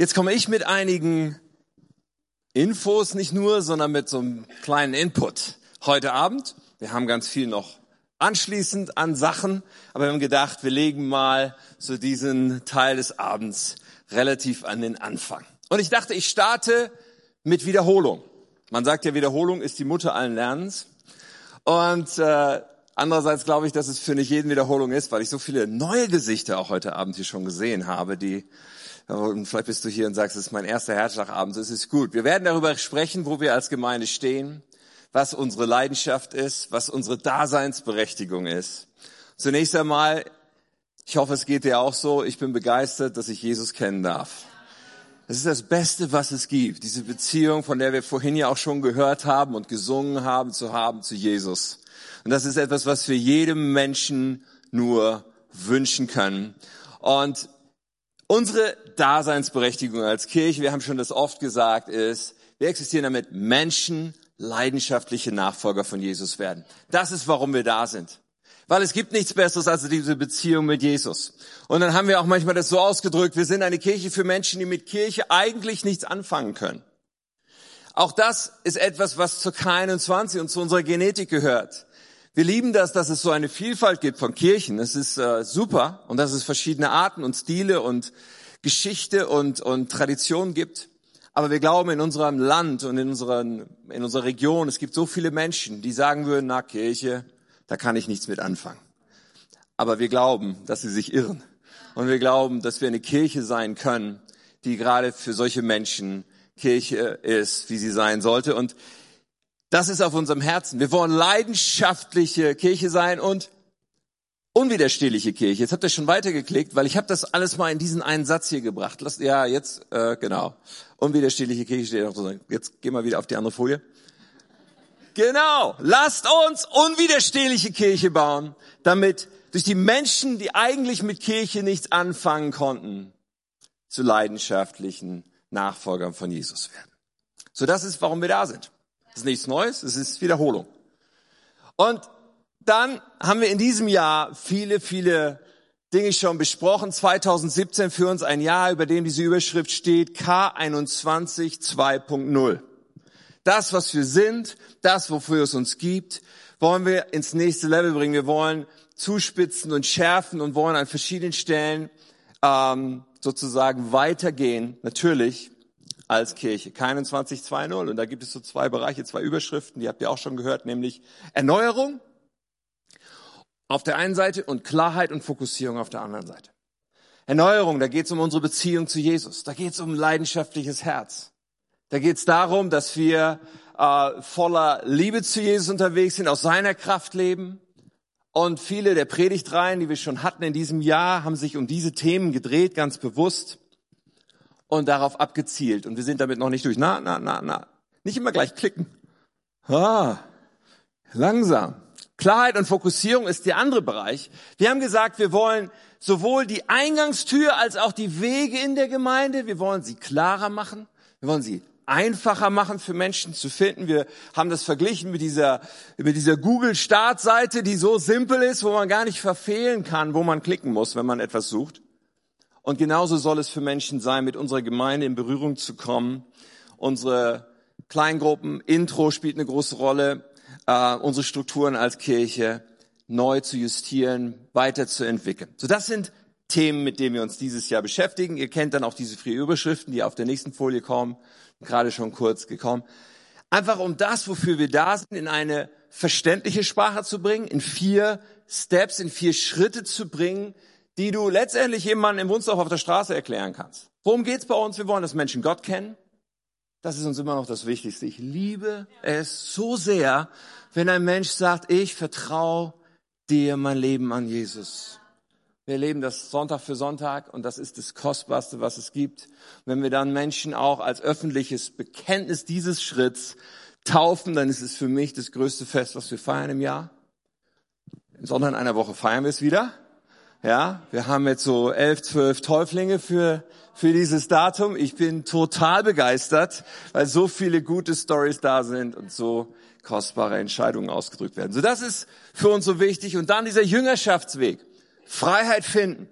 Jetzt komme ich mit einigen Infos nicht nur, sondern mit so einem kleinen Input heute Abend. Wir haben ganz viel noch anschließend an Sachen, aber wir haben gedacht, wir legen mal so diesen Teil des Abends relativ an den Anfang. Und ich dachte, ich starte mit Wiederholung. Man sagt ja, Wiederholung ist die Mutter allen Lernens. Und äh, andererseits glaube ich, dass es für nicht jeden Wiederholung ist, weil ich so viele neue Gesichter auch heute Abend hier schon gesehen habe, die und vielleicht bist du hier und sagst, es ist mein erster Herzschlagabend, das ist gut. Wir werden darüber sprechen, wo wir als Gemeinde stehen, was unsere Leidenschaft ist, was unsere Daseinsberechtigung ist. Zunächst einmal, ich hoffe, es geht dir auch so, ich bin begeistert, dass ich Jesus kennen darf. Das ist das Beste, was es gibt. Diese Beziehung, von der wir vorhin ja auch schon gehört haben und gesungen haben, zu haben zu Jesus. Und das ist etwas, was wir jedem Menschen nur wünschen können. Und unsere Daseinsberechtigung als Kirche, wir haben schon das oft gesagt, ist, wir existieren damit Menschen leidenschaftliche Nachfolger von Jesus werden. Das ist, warum wir da sind. Weil es gibt nichts Besseres als diese Beziehung mit Jesus. Und dann haben wir auch manchmal das so ausgedrückt, wir sind eine Kirche für Menschen, die mit Kirche eigentlich nichts anfangen können. Auch das ist etwas, was zur K21 und zu unserer Genetik gehört. Wir lieben das, dass es so eine Vielfalt gibt von Kirchen. Das ist äh, super und dass es verschiedene Arten und Stile und Geschichte und, und Tradition gibt. Aber wir glauben in unserem Land und in, unseren, in unserer Region, es gibt so viele Menschen, die sagen würden, na Kirche, da kann ich nichts mit anfangen. Aber wir glauben, dass sie sich irren. Und wir glauben, dass wir eine Kirche sein können, die gerade für solche Menschen Kirche ist, wie sie sein sollte. Und das ist auf unserem Herzen. Wir wollen leidenschaftliche Kirche sein und unwiderstehliche Kirche. Jetzt habt ihr schon weitergeklickt, weil ich habe das alles mal in diesen einen Satz hier gebracht. Lasst, ja, jetzt, äh, genau. Unwiderstehliche Kirche steht auch so. Jetzt gehen wir wieder auf die andere Folie. Genau. Lasst uns unwiderstehliche Kirche bauen, damit durch die Menschen, die eigentlich mit Kirche nichts anfangen konnten, zu leidenschaftlichen Nachfolgern von Jesus werden. So, das ist, warum wir da sind. Das ist nichts Neues, es ist Wiederholung. Und dann haben wir in diesem Jahr viele, viele Dinge schon besprochen. 2017 für uns ein Jahr, über dem diese Überschrift steht, K21 2.0. Das, was wir sind, das, wofür es uns gibt, wollen wir ins nächste Level bringen. Wir wollen zuspitzen und schärfen und wollen an verschiedenen Stellen ähm, sozusagen weitergehen, natürlich als Kirche. Keinen 2020. Und da gibt es so zwei Bereiche, zwei Überschriften, die habt ihr auch schon gehört, nämlich Erneuerung auf der einen Seite und Klarheit und Fokussierung auf der anderen Seite. Erneuerung, da geht es um unsere Beziehung zu Jesus. Da geht es um leidenschaftliches Herz. Da geht es darum, dass wir äh, voller Liebe zu Jesus unterwegs sind, aus seiner Kraft leben. Und viele der Predigtreihen, die wir schon hatten in diesem Jahr, haben sich um diese Themen gedreht, ganz bewusst und darauf abgezielt. Und wir sind damit noch nicht durch. Na, na, na, na. Nicht immer gleich klicken. Ah, langsam. Klarheit und Fokussierung ist der andere Bereich. Wir haben gesagt, wir wollen sowohl die Eingangstür als auch die Wege in der Gemeinde, wir wollen sie klarer machen, wir wollen sie einfacher machen für Menschen zu finden. Wir haben das verglichen mit dieser, mit dieser Google-Startseite, die so simpel ist, wo man gar nicht verfehlen kann, wo man klicken muss, wenn man etwas sucht. Und genauso soll es für Menschen sein, mit unserer Gemeinde in Berührung zu kommen. Unsere Kleingruppen, Intro spielt eine große Rolle, äh, unsere Strukturen als Kirche neu zu justieren, weiterzuentwickeln. So, das sind Themen, mit denen wir uns dieses Jahr beschäftigen. Ihr kennt dann auch diese vier Überschriften, die auf der nächsten Folie kommen, gerade schon kurz gekommen. Einfach um das, wofür wir da sind, in eine verständliche Sprache zu bringen, in vier Steps, in vier Schritte zu bringen, die du letztendlich jemandem im Wunstorf auf der Straße erklären kannst. Worum geht's bei uns? Wir wollen, dass Menschen Gott kennen. Das ist uns immer noch das Wichtigste. Ich liebe es so sehr, wenn ein Mensch sagt, ich vertraue dir mein Leben an Jesus. Wir erleben das Sonntag für Sonntag und das ist das Kostbarste, was es gibt. wenn wir dann Menschen auch als öffentliches Bekenntnis dieses Schritts taufen, dann ist es für mich das größte Fest, was wir feiern im Jahr. Im Sonntag in einer Woche feiern wir es wieder. Ja, wir haben jetzt so elf, zwölf Täuflinge für, für dieses Datum. Ich bin total begeistert, weil so viele gute Stories da sind und so kostbare Entscheidungen ausgedrückt werden. So, das ist für uns so wichtig. Und dann dieser Jüngerschaftsweg. Freiheit finden.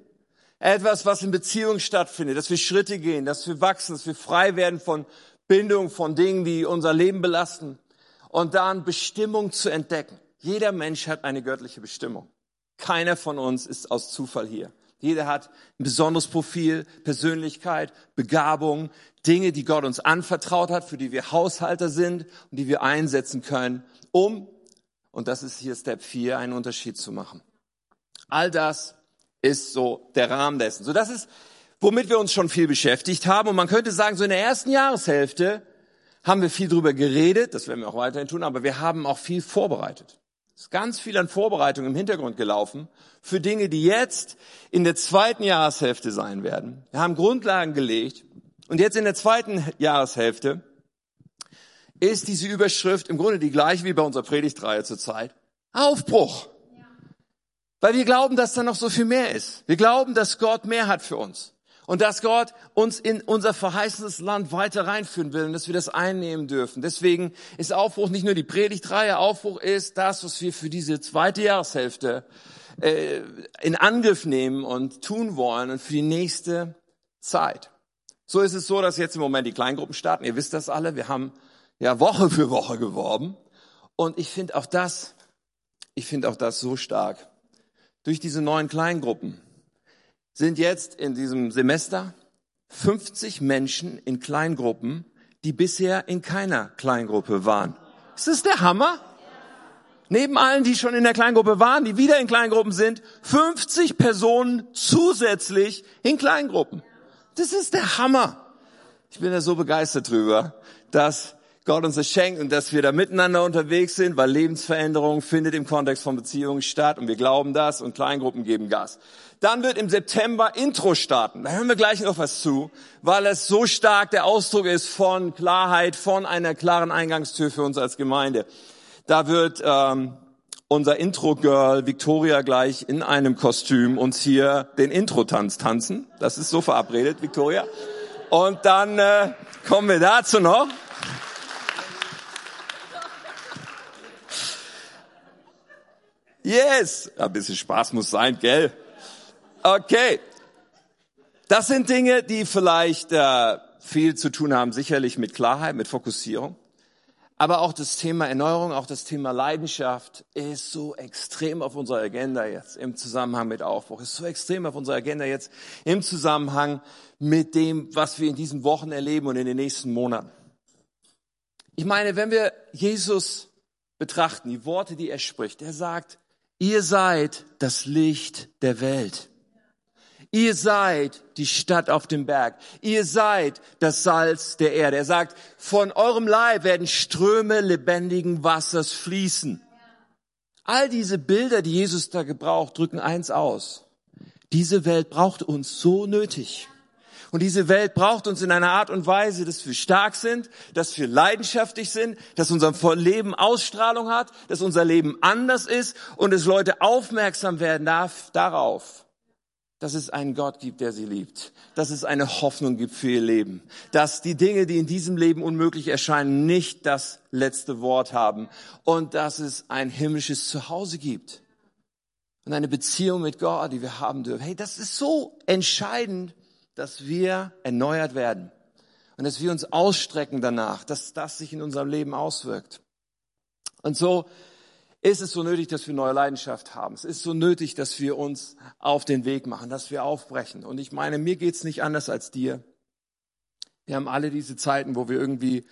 Etwas, was in Beziehung stattfindet, dass wir Schritte gehen, dass wir wachsen, dass wir frei werden von Bindung, von Dingen, die unser Leben belasten. Und dann Bestimmung zu entdecken. Jeder Mensch hat eine göttliche Bestimmung. Keiner von uns ist aus Zufall hier. Jeder hat ein besonderes Profil, Persönlichkeit, Begabung, Dinge, die Gott uns anvertraut hat, für die wir Haushalter sind und die wir einsetzen können, um, und das ist hier Step 4, einen Unterschied zu machen. All das ist so der Rahmen dessen. So, das ist, womit wir uns schon viel beschäftigt haben. Und man könnte sagen, so in der ersten Jahreshälfte haben wir viel drüber geredet, das werden wir auch weiterhin tun, aber wir haben auch viel vorbereitet. Es ist ganz viel an Vorbereitung im Hintergrund gelaufen für Dinge, die jetzt in der zweiten Jahreshälfte sein werden. Wir haben Grundlagen gelegt und jetzt in der zweiten Jahreshälfte ist diese Überschrift im Grunde die gleiche wie bei unserer Predigtreihe zurzeit. Aufbruch. Weil wir glauben, dass da noch so viel mehr ist. Wir glauben, dass Gott mehr hat für uns. Und dass Gott uns in unser verheißenes Land weiter reinführen will und dass wir das einnehmen dürfen. Deswegen ist Aufbruch nicht nur die Predigtreihe, Aufbruch ist das, was wir für diese zweite Jahreshälfte äh, in Angriff nehmen und tun wollen und für die nächste Zeit. So ist es so, dass jetzt im Moment die Kleingruppen starten. Ihr wisst das alle. Wir haben ja Woche für Woche geworben. Und ich finde auch das, ich finde auch das so stark durch diese neuen Kleingruppen sind jetzt in diesem Semester 50 Menschen in Kleingruppen, die bisher in keiner Kleingruppe waren. Ist das der Hammer? Neben allen, die schon in der Kleingruppe waren, die wieder in Kleingruppen sind, 50 Personen zusätzlich in Kleingruppen. Das ist der Hammer. Ich bin da so begeistert drüber, dass Gott uns das schenkt und dass wir da miteinander unterwegs sind, weil Lebensveränderung findet im Kontext von Beziehungen statt und wir glauben das und Kleingruppen geben Gas. Dann wird im September Intro starten. Da hören wir gleich noch was zu, weil es so stark der Ausdruck ist von Klarheit, von einer klaren Eingangstür für uns als Gemeinde. Da wird ähm, unser Intro-Girl Victoria gleich in einem Kostüm uns hier den Intro-Tanz tanzen. Das ist so verabredet, Victoria. Und dann äh, kommen wir dazu noch. Yes. Ein bisschen Spaß muss sein, gell? Okay. Das sind Dinge, die vielleicht äh, viel zu tun haben, sicherlich mit Klarheit, mit Fokussierung. Aber auch das Thema Erneuerung, auch das Thema Leidenschaft ist so extrem auf unserer Agenda jetzt im Zusammenhang mit Aufbruch, ist so extrem auf unserer Agenda jetzt im Zusammenhang mit dem, was wir in diesen Wochen erleben und in den nächsten Monaten. Ich meine, wenn wir Jesus betrachten, die Worte, die er spricht, er sagt, Ihr seid das Licht der Welt. Ihr seid die Stadt auf dem Berg. Ihr seid das Salz der Erde. Er sagt, von eurem Leib werden Ströme lebendigen Wassers fließen. All diese Bilder, die Jesus da gebraucht, drücken eins aus. Diese Welt braucht uns so nötig. Und diese Welt braucht uns in einer Art und Weise, dass wir stark sind, dass wir leidenschaftlich sind, dass unser Leben Ausstrahlung hat, dass unser Leben anders ist und dass Leute aufmerksam werden darf, darauf, dass es einen Gott gibt, der sie liebt, dass es eine Hoffnung gibt für ihr Leben, dass die Dinge, die in diesem Leben unmöglich erscheinen, nicht das letzte Wort haben und dass es ein himmlisches Zuhause gibt und eine Beziehung mit Gott, die wir haben dürfen. Hey, das ist so entscheidend dass wir erneuert werden und dass wir uns ausstrecken danach, dass das sich in unserem Leben auswirkt. Und so ist es so nötig, dass wir neue Leidenschaft haben. Es ist so nötig, dass wir uns auf den Weg machen, dass wir aufbrechen. Und ich meine, mir geht's nicht anders als dir. Wir haben alle diese Zeiten, wo wir irgendwie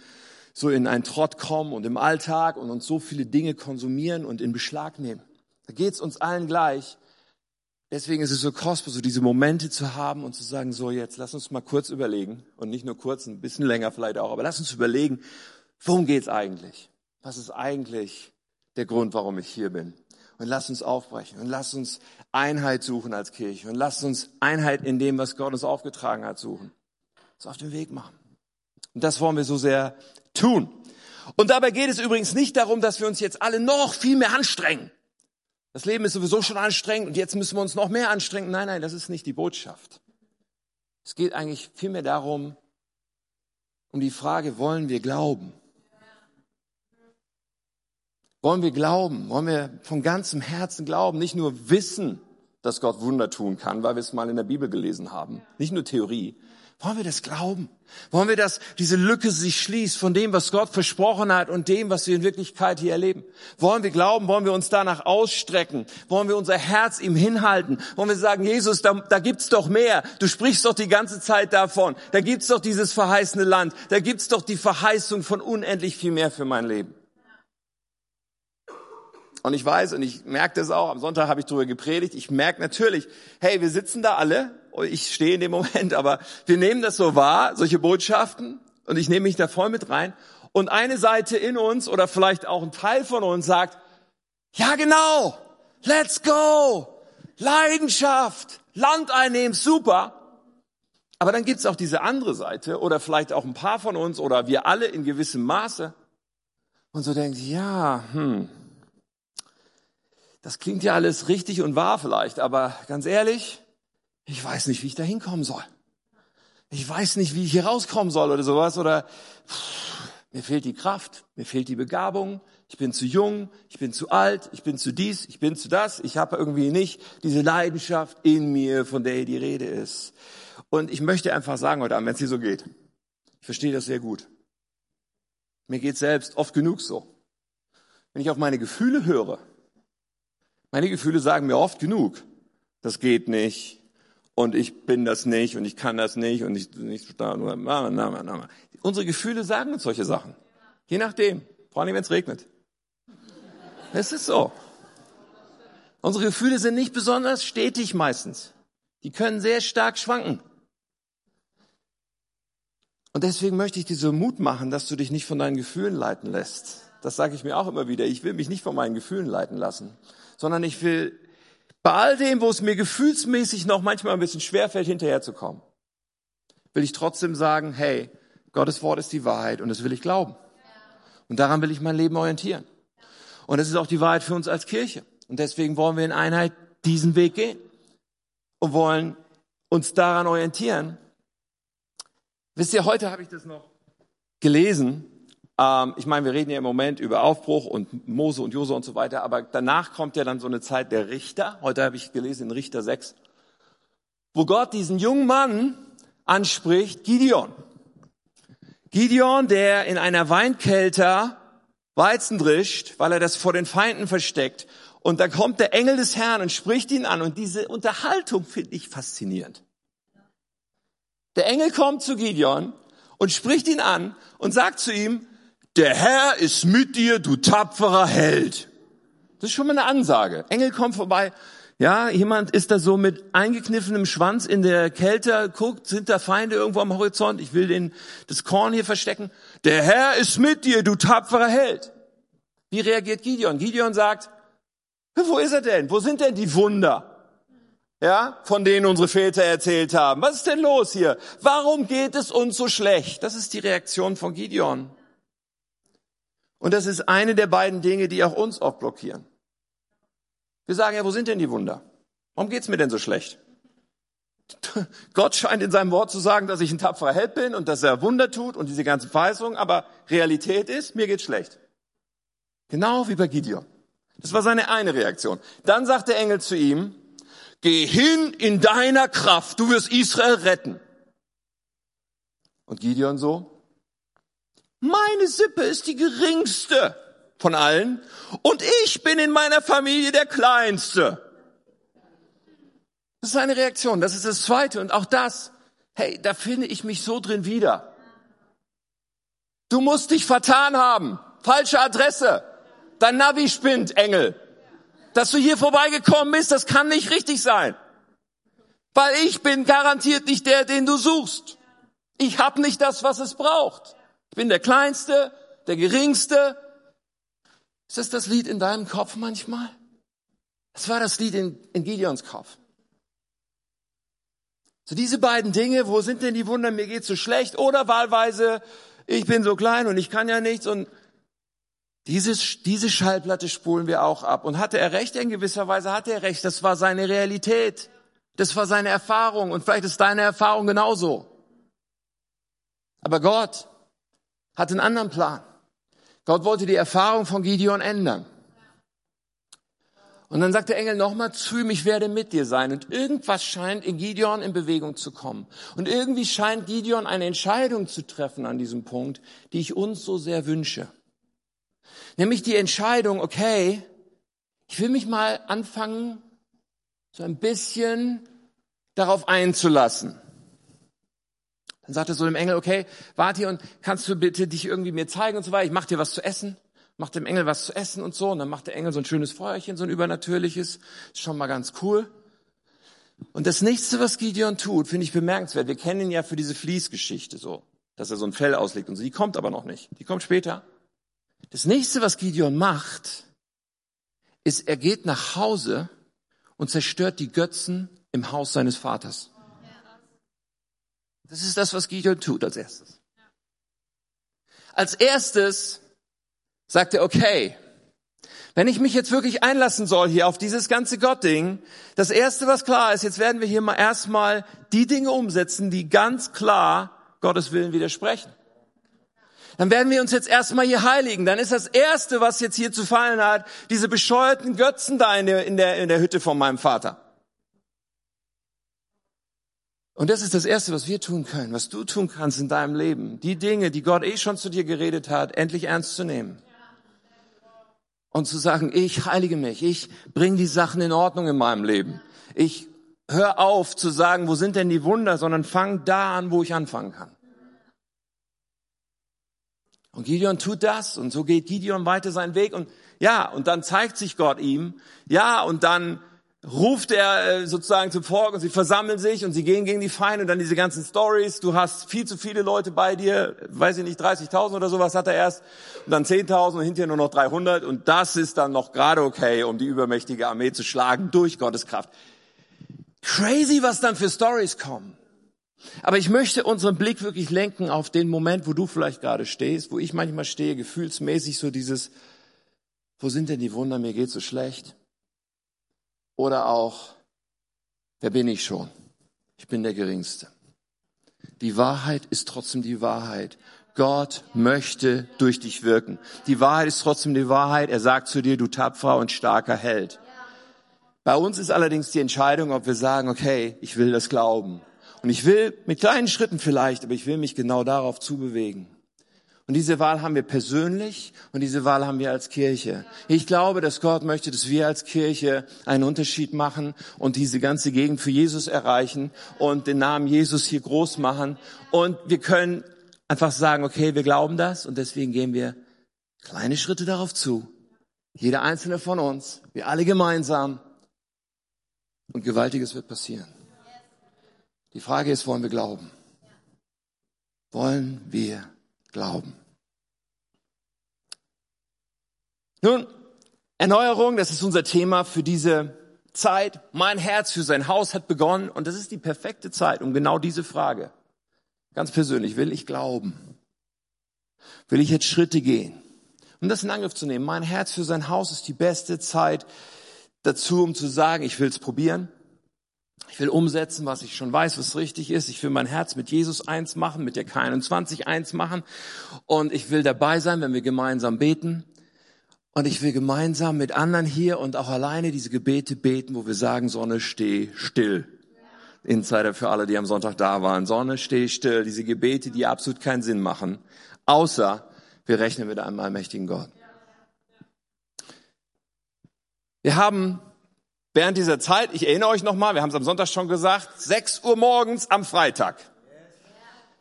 so in einen Trott kommen und im Alltag und uns so viele Dinge konsumieren und in Beschlag nehmen. Da geht's uns allen gleich. Deswegen ist es so kostbar, so diese Momente zu haben und zu sagen, so jetzt lass uns mal kurz überlegen und nicht nur kurz, ein bisschen länger vielleicht auch, aber lass uns überlegen, worum geht's eigentlich? Was ist eigentlich der Grund, warum ich hier bin? Und lass uns aufbrechen und lass uns Einheit suchen als Kirche und lass uns Einheit in dem, was Gott uns aufgetragen hat, suchen. Uns auf den Weg machen. Und das wollen wir so sehr tun. Und dabei geht es übrigens nicht darum, dass wir uns jetzt alle noch viel mehr anstrengen. Das Leben ist sowieso schon anstrengend und jetzt müssen wir uns noch mehr anstrengen. Nein, nein, das ist nicht die Botschaft. Es geht eigentlich vielmehr darum, um die Frage, wollen wir glauben? Wollen wir glauben? Wollen wir von ganzem Herzen glauben? Nicht nur wissen, dass Gott Wunder tun kann, weil wir es mal in der Bibel gelesen haben. Nicht nur Theorie. Wollen wir das glauben? Wollen wir, dass diese Lücke sich schließt von dem, was Gott versprochen hat und dem, was wir in Wirklichkeit hier erleben? Wollen wir glauben? Wollen wir uns danach ausstrecken? Wollen wir unser Herz ihm hinhalten? Wollen wir sagen, Jesus, da, da gibt's doch mehr. Du sprichst doch die ganze Zeit davon. Da gibt's doch dieses verheißene Land. Da gibt's doch die Verheißung von unendlich viel mehr für mein Leben. Und ich weiß, und ich merke das auch, am Sonntag habe ich darüber gepredigt, ich merke natürlich, hey, wir sitzen da alle ich stehe in dem Moment, aber wir nehmen das so wahr, solche Botschaften, und ich nehme mich da voll mit rein. Und eine Seite in uns oder vielleicht auch ein Teil von uns sagt, ja genau, let's go, Leidenschaft, Land einnehmen, super. Aber dann gibt's auch diese andere Seite oder vielleicht auch ein paar von uns oder wir alle in gewissem Maße und so denkt, ja, hm, das klingt ja alles richtig und wahr vielleicht, aber ganz ehrlich, ich weiß nicht, wie ich da hinkommen soll. Ich weiß nicht, wie ich hier rauskommen soll oder sowas oder pff, mir fehlt die Kraft, mir fehlt die Begabung, ich bin zu jung, ich bin zu alt, ich bin zu dies, ich bin zu das, ich habe irgendwie nicht diese Leidenschaft in mir, von der die Rede ist. Und ich möchte einfach sagen heute Abend, wenn es dir so geht, ich verstehe das sehr gut. Mir geht selbst oft genug so. Wenn ich auf meine Gefühle höre, meine Gefühle sagen mir oft genug, das geht nicht, und ich bin das nicht und ich kann das nicht und ich nicht nur na, na, na, Unsere Gefühle sagen uns solche Sachen. Je nachdem, vor allem wenn es regnet. Es ist so. Unsere Gefühle sind nicht besonders stetig meistens. Die können sehr stark schwanken. Und deswegen möchte ich dir so Mut machen, dass du dich nicht von deinen Gefühlen leiten lässt. Das sage ich mir auch immer wieder. Ich will mich nicht von meinen Gefühlen leiten lassen, sondern ich will bei all dem, wo es mir gefühlsmäßig noch manchmal ein bisschen schwerfällt, hinterherzukommen, will ich trotzdem sagen, hey, Gottes Wort ist die Wahrheit und das will ich glauben. Und daran will ich mein Leben orientieren. Und das ist auch die Wahrheit für uns als Kirche. Und deswegen wollen wir in Einheit diesen Weg gehen und wollen uns daran orientieren. Wisst ihr, heute habe ich das noch gelesen ähm, ich meine, wir reden ja im Moment über Aufbruch und Mose und Jose und so weiter, aber danach kommt ja dann so eine Zeit der Richter. Heute habe ich gelesen in Richter 6, wo Gott diesen jungen Mann anspricht, Gideon. Gideon, der in einer Weinkelter Weizen drischt, weil er das vor den Feinden versteckt. Und da kommt der Engel des Herrn und spricht ihn an. Und diese Unterhaltung finde ich faszinierend. Der Engel kommt zu Gideon und spricht ihn an und sagt zu ihm, der Herr ist mit dir, du tapferer Held. Das ist schon mal eine Ansage. Engel kommt vorbei. Ja, jemand ist da so mit eingekniffenem Schwanz in der Kälte, guckt, sind da Feinde irgendwo am Horizont, ich will den, das Korn hier verstecken. Der Herr ist mit dir, du tapferer Held. Wie reagiert Gideon? Gideon sagt, wo ist er denn? Wo sind denn die Wunder? Ja, von denen unsere Väter erzählt haben. Was ist denn los hier? Warum geht es uns so schlecht? Das ist die Reaktion von Gideon. Und das ist eine der beiden Dinge, die auch uns oft blockieren. Wir sagen ja, wo sind denn die Wunder? Warum geht's mir denn so schlecht? Gott scheint in seinem Wort zu sagen, dass ich ein tapferer Held bin und dass er Wunder tut und diese ganzen Verheißungen, aber Realität ist, mir geht's schlecht. Genau wie bei Gideon. Das war seine eine Reaktion. Dann sagt der Engel zu ihm, geh hin in deiner Kraft, du wirst Israel retten. Und Gideon so, meine Sippe ist die geringste von allen und ich bin in meiner Familie der Kleinste. Das ist eine Reaktion. Das ist das Zweite. Und auch das, hey, da finde ich mich so drin wieder. Du musst dich vertan haben. Falsche Adresse. Dein Navi spinnt, Engel. Dass du hier vorbeigekommen bist, das kann nicht richtig sein. Weil ich bin garantiert nicht der, den du suchst. Ich habe nicht das, was es braucht. Ich bin der Kleinste, der Geringste. Ist das das Lied in deinem Kopf manchmal? Das war das Lied in, in Gideons Kopf. So diese beiden Dinge, wo sind denn die Wunder, mir geht's so schlecht oder wahlweise, ich bin so klein und ich kann ja nichts und diese, diese Schallplatte spulen wir auch ab. Und hatte er recht? In gewisser Weise hatte er recht. Das war seine Realität. Das war seine Erfahrung. Und vielleicht ist deine Erfahrung genauso. Aber Gott hat einen anderen Plan. Gott wollte die Erfahrung von Gideon ändern. Und dann sagt der Engel nochmal zu ihm, ich werde mit dir sein. Und irgendwas scheint in Gideon in Bewegung zu kommen. Und irgendwie scheint Gideon eine Entscheidung zu treffen an diesem Punkt, die ich uns so sehr wünsche. Nämlich die Entscheidung, okay, ich will mich mal anfangen, so ein bisschen darauf einzulassen. Dann sagt er so dem Engel, okay, warte hier und kannst du bitte dich irgendwie mir zeigen und so weiter. Ich mach dir was zu essen macht dem Engel was zu essen und so. Und dann macht der Engel so ein schönes Feuerchen, so ein übernatürliches. Ist schon mal ganz cool. Und das nächste, was Gideon tut, finde ich bemerkenswert. Wir kennen ihn ja für diese Fließgeschichte so, dass er so ein Fell auslegt und so. Die kommt aber noch nicht. Die kommt später. Das nächste, was Gideon macht, ist, er geht nach Hause und zerstört die Götzen im Haus seines Vaters. Das ist das, was Gideon tut als erstes. Als erstes sagt er, okay, wenn ich mich jetzt wirklich einlassen soll hier auf dieses ganze Gottding, das erste, was klar ist, jetzt werden wir hier mal erstmal die Dinge umsetzen, die ganz klar Gottes Willen widersprechen. Dann werden wir uns jetzt erstmal hier heiligen. Dann ist das erste, was jetzt hier zu fallen hat, diese bescheuerten Götzen da in der, in der, in der Hütte von meinem Vater. Und das ist das Erste, was wir tun können, was du tun kannst in deinem Leben. Die Dinge, die Gott eh schon zu dir geredet hat, endlich ernst zu nehmen und zu sagen, ich heilige mich, ich bringe die Sachen in Ordnung in meinem Leben. Ich hör auf zu sagen, wo sind denn die Wunder, sondern fang da an, wo ich anfangen kann. Und Gideon tut das und so geht Gideon weiter seinen Weg und ja, und dann zeigt sich Gott ihm, ja, und dann ruft er äh, sozusagen zum Volk und sie versammeln sich und sie gehen gegen die Feinde und dann diese ganzen Stories. Du hast viel zu viele Leute bei dir, weiß ich nicht, 30.000 oder sowas hat er erst und dann 10.000 und hinterher nur noch 300 und das ist dann noch gerade okay, um die übermächtige Armee zu schlagen durch Gottes Kraft. Crazy, was dann für Stories kommen. Aber ich möchte unseren Blick wirklich lenken auf den Moment, wo du vielleicht gerade stehst, wo ich manchmal stehe, gefühlsmäßig so dieses, wo sind denn die Wunder, mir geht so schlecht. Oder auch, wer bin ich schon? Ich bin der Geringste. Die Wahrheit ist trotzdem die Wahrheit. Gott möchte durch dich wirken. Die Wahrheit ist trotzdem die Wahrheit. Er sagt zu dir, du tapferer und starker Held. Bei uns ist allerdings die Entscheidung, ob wir sagen, okay, ich will das glauben. Und ich will mit kleinen Schritten vielleicht, aber ich will mich genau darauf zubewegen. Und diese Wahl haben wir persönlich und diese Wahl haben wir als Kirche. Ich glaube, dass Gott möchte, dass wir als Kirche einen Unterschied machen und diese ganze Gegend für Jesus erreichen und den Namen Jesus hier groß machen. Und wir können einfach sagen, okay, wir glauben das und deswegen gehen wir kleine Schritte darauf zu. Jeder einzelne von uns, wir alle gemeinsam. Und Gewaltiges wird passieren. Die Frage ist, wollen wir glauben? Wollen wir Glauben. Nun, Erneuerung, das ist unser Thema für diese Zeit. Mein Herz für sein Haus hat begonnen und das ist die perfekte Zeit, um genau diese Frage, ganz persönlich, will ich glauben? Will ich jetzt Schritte gehen? Um das in Angriff zu nehmen, mein Herz für sein Haus ist die beste Zeit dazu, um zu sagen, ich will es probieren. Ich will umsetzen, was ich schon weiß, was richtig ist. Ich will mein Herz mit Jesus eins machen, mit der K21 eins machen. Und ich will dabei sein, wenn wir gemeinsam beten. Und ich will gemeinsam mit anderen hier und auch alleine diese Gebete beten, wo wir sagen, Sonne, steh still. Insider für alle, die am Sonntag da waren. Sonne, steh still. Diese Gebete, die absolut keinen Sinn machen. Außer wir rechnen mit einem allmächtigen Gott. Wir haben während dieser Zeit, ich erinnere euch nochmal, wir haben es am Sonntag schon gesagt, 6 Uhr morgens am Freitag.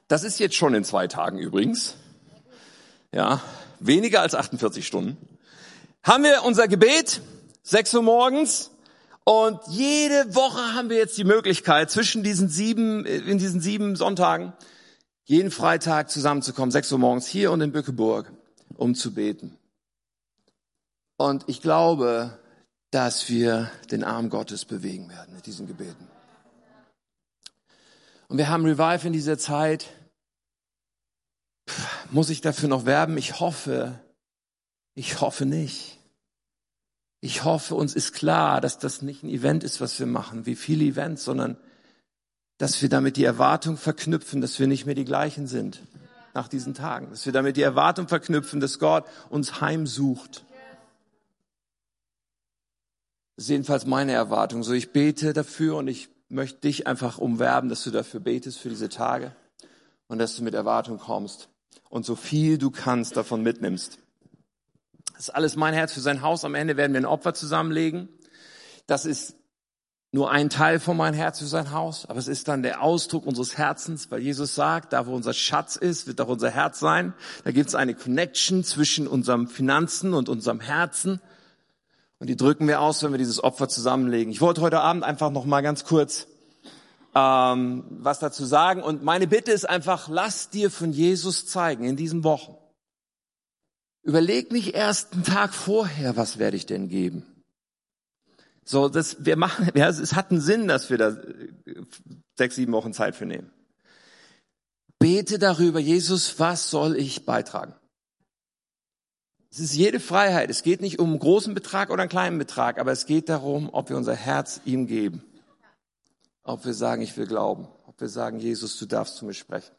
Das ist jetzt schon in zwei Tagen übrigens. Ja, weniger als 48 Stunden. Haben wir unser Gebet, 6 Uhr morgens. Und jede Woche haben wir jetzt die Möglichkeit, zwischen diesen sieben, in diesen sieben Sonntagen, jeden Freitag zusammenzukommen, 6 Uhr morgens hier und in Bückeburg, um zu beten. Und ich glaube, dass wir den Arm Gottes bewegen werden mit diesen Gebeten. Und wir haben Revive in dieser Zeit. Muss ich dafür noch werben? Ich hoffe, ich hoffe nicht. Ich hoffe, uns ist klar, dass das nicht ein Event ist, was wir machen, wie viele Events, sondern dass wir damit die Erwartung verknüpfen, dass wir nicht mehr die gleichen sind nach diesen Tagen. Dass wir damit die Erwartung verknüpfen, dass Gott uns heimsucht ist jedenfalls meine Erwartung. So, ich bete dafür und ich möchte dich einfach umwerben, dass du dafür betest für diese Tage und dass du mit Erwartung kommst und so viel du kannst davon mitnimmst. Das ist alles mein Herz für sein Haus. Am Ende werden wir ein Opfer zusammenlegen. Das ist nur ein Teil von mein Herz für sein Haus, aber es ist dann der Ausdruck unseres Herzens, weil Jesus sagt, da wo unser Schatz ist, wird auch unser Herz sein. Da gibt es eine Connection zwischen unserem Finanzen und unserem Herzen. Und die drücken wir aus, wenn wir dieses Opfer zusammenlegen. Ich wollte heute Abend einfach noch mal ganz kurz ähm, was dazu sagen. Und meine Bitte ist einfach, lass dir von Jesus zeigen in diesen Wochen. Überleg nicht erst einen Tag vorher, was werde ich denn geben. So, das, wir machen, ja, es hat einen Sinn, dass wir da äh, sechs, sieben Wochen Zeit für nehmen. Bete darüber, Jesus, was soll ich beitragen? Es ist jede Freiheit. Es geht nicht um einen großen Betrag oder einen kleinen Betrag, aber es geht darum, ob wir unser Herz ihm geben. Ob wir sagen, ich will glauben. Ob wir sagen, Jesus, du darfst zu mir sprechen.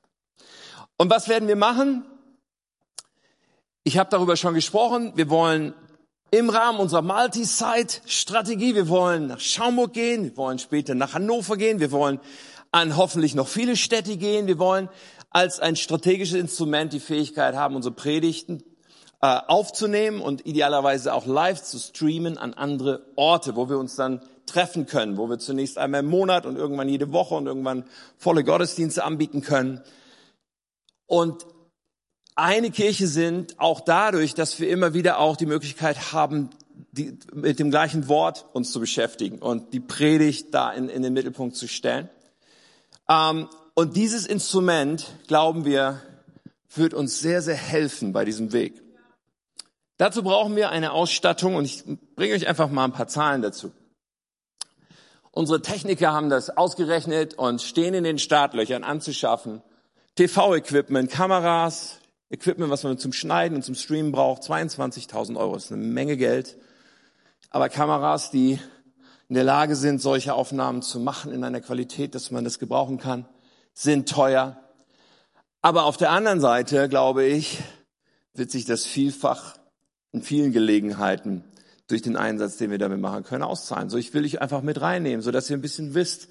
Und was werden wir machen? Ich habe darüber schon gesprochen. Wir wollen im Rahmen unserer Multi-Site-Strategie, wir wollen nach Schaumburg gehen, wir wollen später nach Hannover gehen, wir wollen an hoffentlich noch viele Städte gehen, wir wollen als ein strategisches Instrument die Fähigkeit haben, unsere Predigten äh, aufzunehmen und idealerweise auch live zu streamen an andere Orte, wo wir uns dann treffen können, wo wir zunächst einmal im Monat und irgendwann jede Woche und irgendwann volle Gottesdienste anbieten können. Und eine Kirche sind auch dadurch, dass wir immer wieder auch die Möglichkeit haben, die, mit dem gleichen Wort uns zu beschäftigen und die Predigt da in, in den Mittelpunkt zu stellen. Ähm, und dieses Instrument, glauben wir, wird uns sehr, sehr helfen bei diesem Weg. Dazu brauchen wir eine Ausstattung und ich bringe euch einfach mal ein paar Zahlen dazu. Unsere Techniker haben das ausgerechnet und stehen in den Startlöchern anzuschaffen. TV-Equipment, Kameras, Equipment, was man zum Schneiden und zum Streamen braucht. 22.000 Euro, ist eine Menge Geld. Aber Kameras, die in der Lage sind, solche Aufnahmen zu machen in einer Qualität, dass man das gebrauchen kann, sind teuer. Aber auf der anderen Seite, glaube ich, wird sich das vielfach in vielen Gelegenheiten durch den Einsatz, den wir damit machen können, auszahlen. So, ich will dich einfach mit reinnehmen, so dass ihr ein bisschen wisst,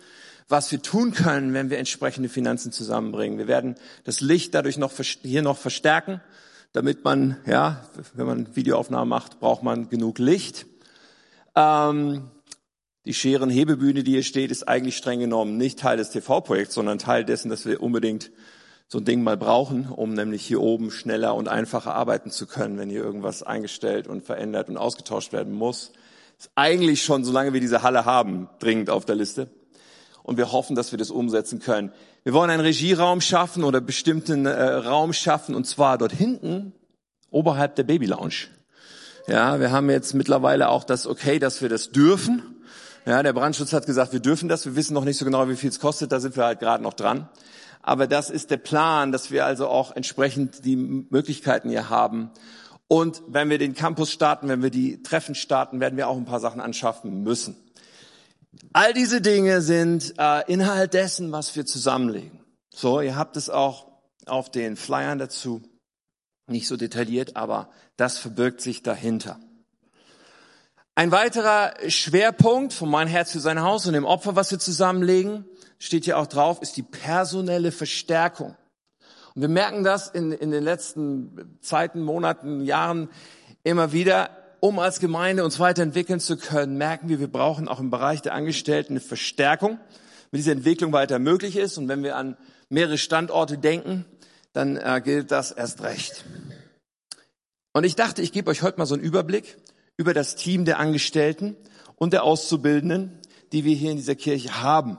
was wir tun können, wenn wir entsprechende Finanzen zusammenbringen. Wir werden das Licht dadurch noch hier noch verstärken, damit man, ja, wenn man Videoaufnahmen macht, braucht man genug Licht. Ähm, die Scherenhebebühne, die hier steht, ist eigentlich streng genommen nicht Teil des TV-Projekts, sondern Teil dessen, dass wir unbedingt so ein Ding mal brauchen, um nämlich hier oben schneller und einfacher arbeiten zu können, wenn hier irgendwas eingestellt und verändert und ausgetauscht werden muss. Ist eigentlich schon, solange wir diese Halle haben, dringend auf der Liste. Und wir hoffen, dass wir das umsetzen können. Wir wollen einen Regieraum schaffen oder bestimmten äh, Raum schaffen, und zwar dort hinten, oberhalb der Baby Lounge. Ja, wir haben jetzt mittlerweile auch das Okay, dass wir das dürfen. Ja, der Brandschutz hat gesagt, wir dürfen das. Wir wissen noch nicht so genau, wie viel es kostet. Da sind wir halt gerade noch dran. Aber das ist der Plan, dass wir also auch entsprechend die Möglichkeiten hier haben. Und wenn wir den Campus starten, wenn wir die Treffen starten, werden wir auch ein paar Sachen anschaffen müssen. All diese Dinge sind äh, Inhalt dessen, was wir zusammenlegen. So, ihr habt es auch auf den Flyern dazu. Nicht so detailliert, aber das verbirgt sich dahinter. Ein weiterer Schwerpunkt von Mein Herz für sein Haus und dem Opfer, was wir zusammenlegen, steht hier auch drauf, ist die personelle Verstärkung. Und wir merken das in, in den letzten Zeiten, Monaten, Jahren immer wieder, um als Gemeinde uns weiterentwickeln zu können, merken wir, wir brauchen auch im Bereich der Angestellten eine Verstärkung, wenn diese Entwicklung weiter möglich ist. Und wenn wir an mehrere Standorte denken, dann äh, gilt das erst recht. Und ich dachte, ich gebe euch heute mal so einen Überblick über das Team der Angestellten und der Auszubildenden, die wir hier in dieser Kirche haben.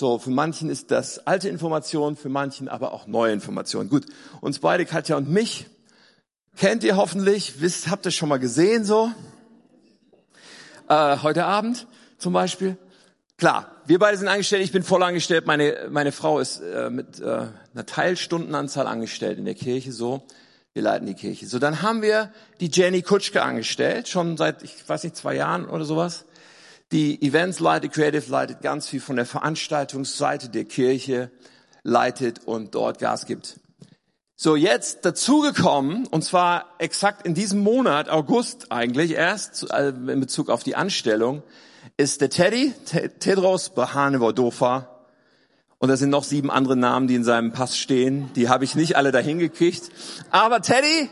So, für manchen ist das alte Information, für manchen aber auch neue Information. Gut, uns beide, Katja und mich, kennt ihr hoffentlich, wisst, habt ihr schon mal gesehen so? Äh, heute Abend zum Beispiel. Klar, wir beide sind angestellt, ich bin voll angestellt, meine, meine Frau ist äh, mit äh, einer Teilstundenanzahl angestellt in der Kirche, so. Wir leiten die Kirche. So, dann haben wir die Jenny Kutschke angestellt, schon seit, ich weiß nicht, zwei Jahren oder sowas die Events leitet, Creative leitet ganz viel von der Veranstaltungsseite der Kirche, leitet und dort Gas gibt. So, jetzt dazugekommen, und zwar exakt in diesem Monat, August eigentlich erst, äh, in Bezug auf die Anstellung, ist der Teddy, Tedros Bahanevodofa. Und da sind noch sieben andere Namen, die in seinem Pass stehen. Die habe ich nicht alle dahin gekriegt. Aber Teddy,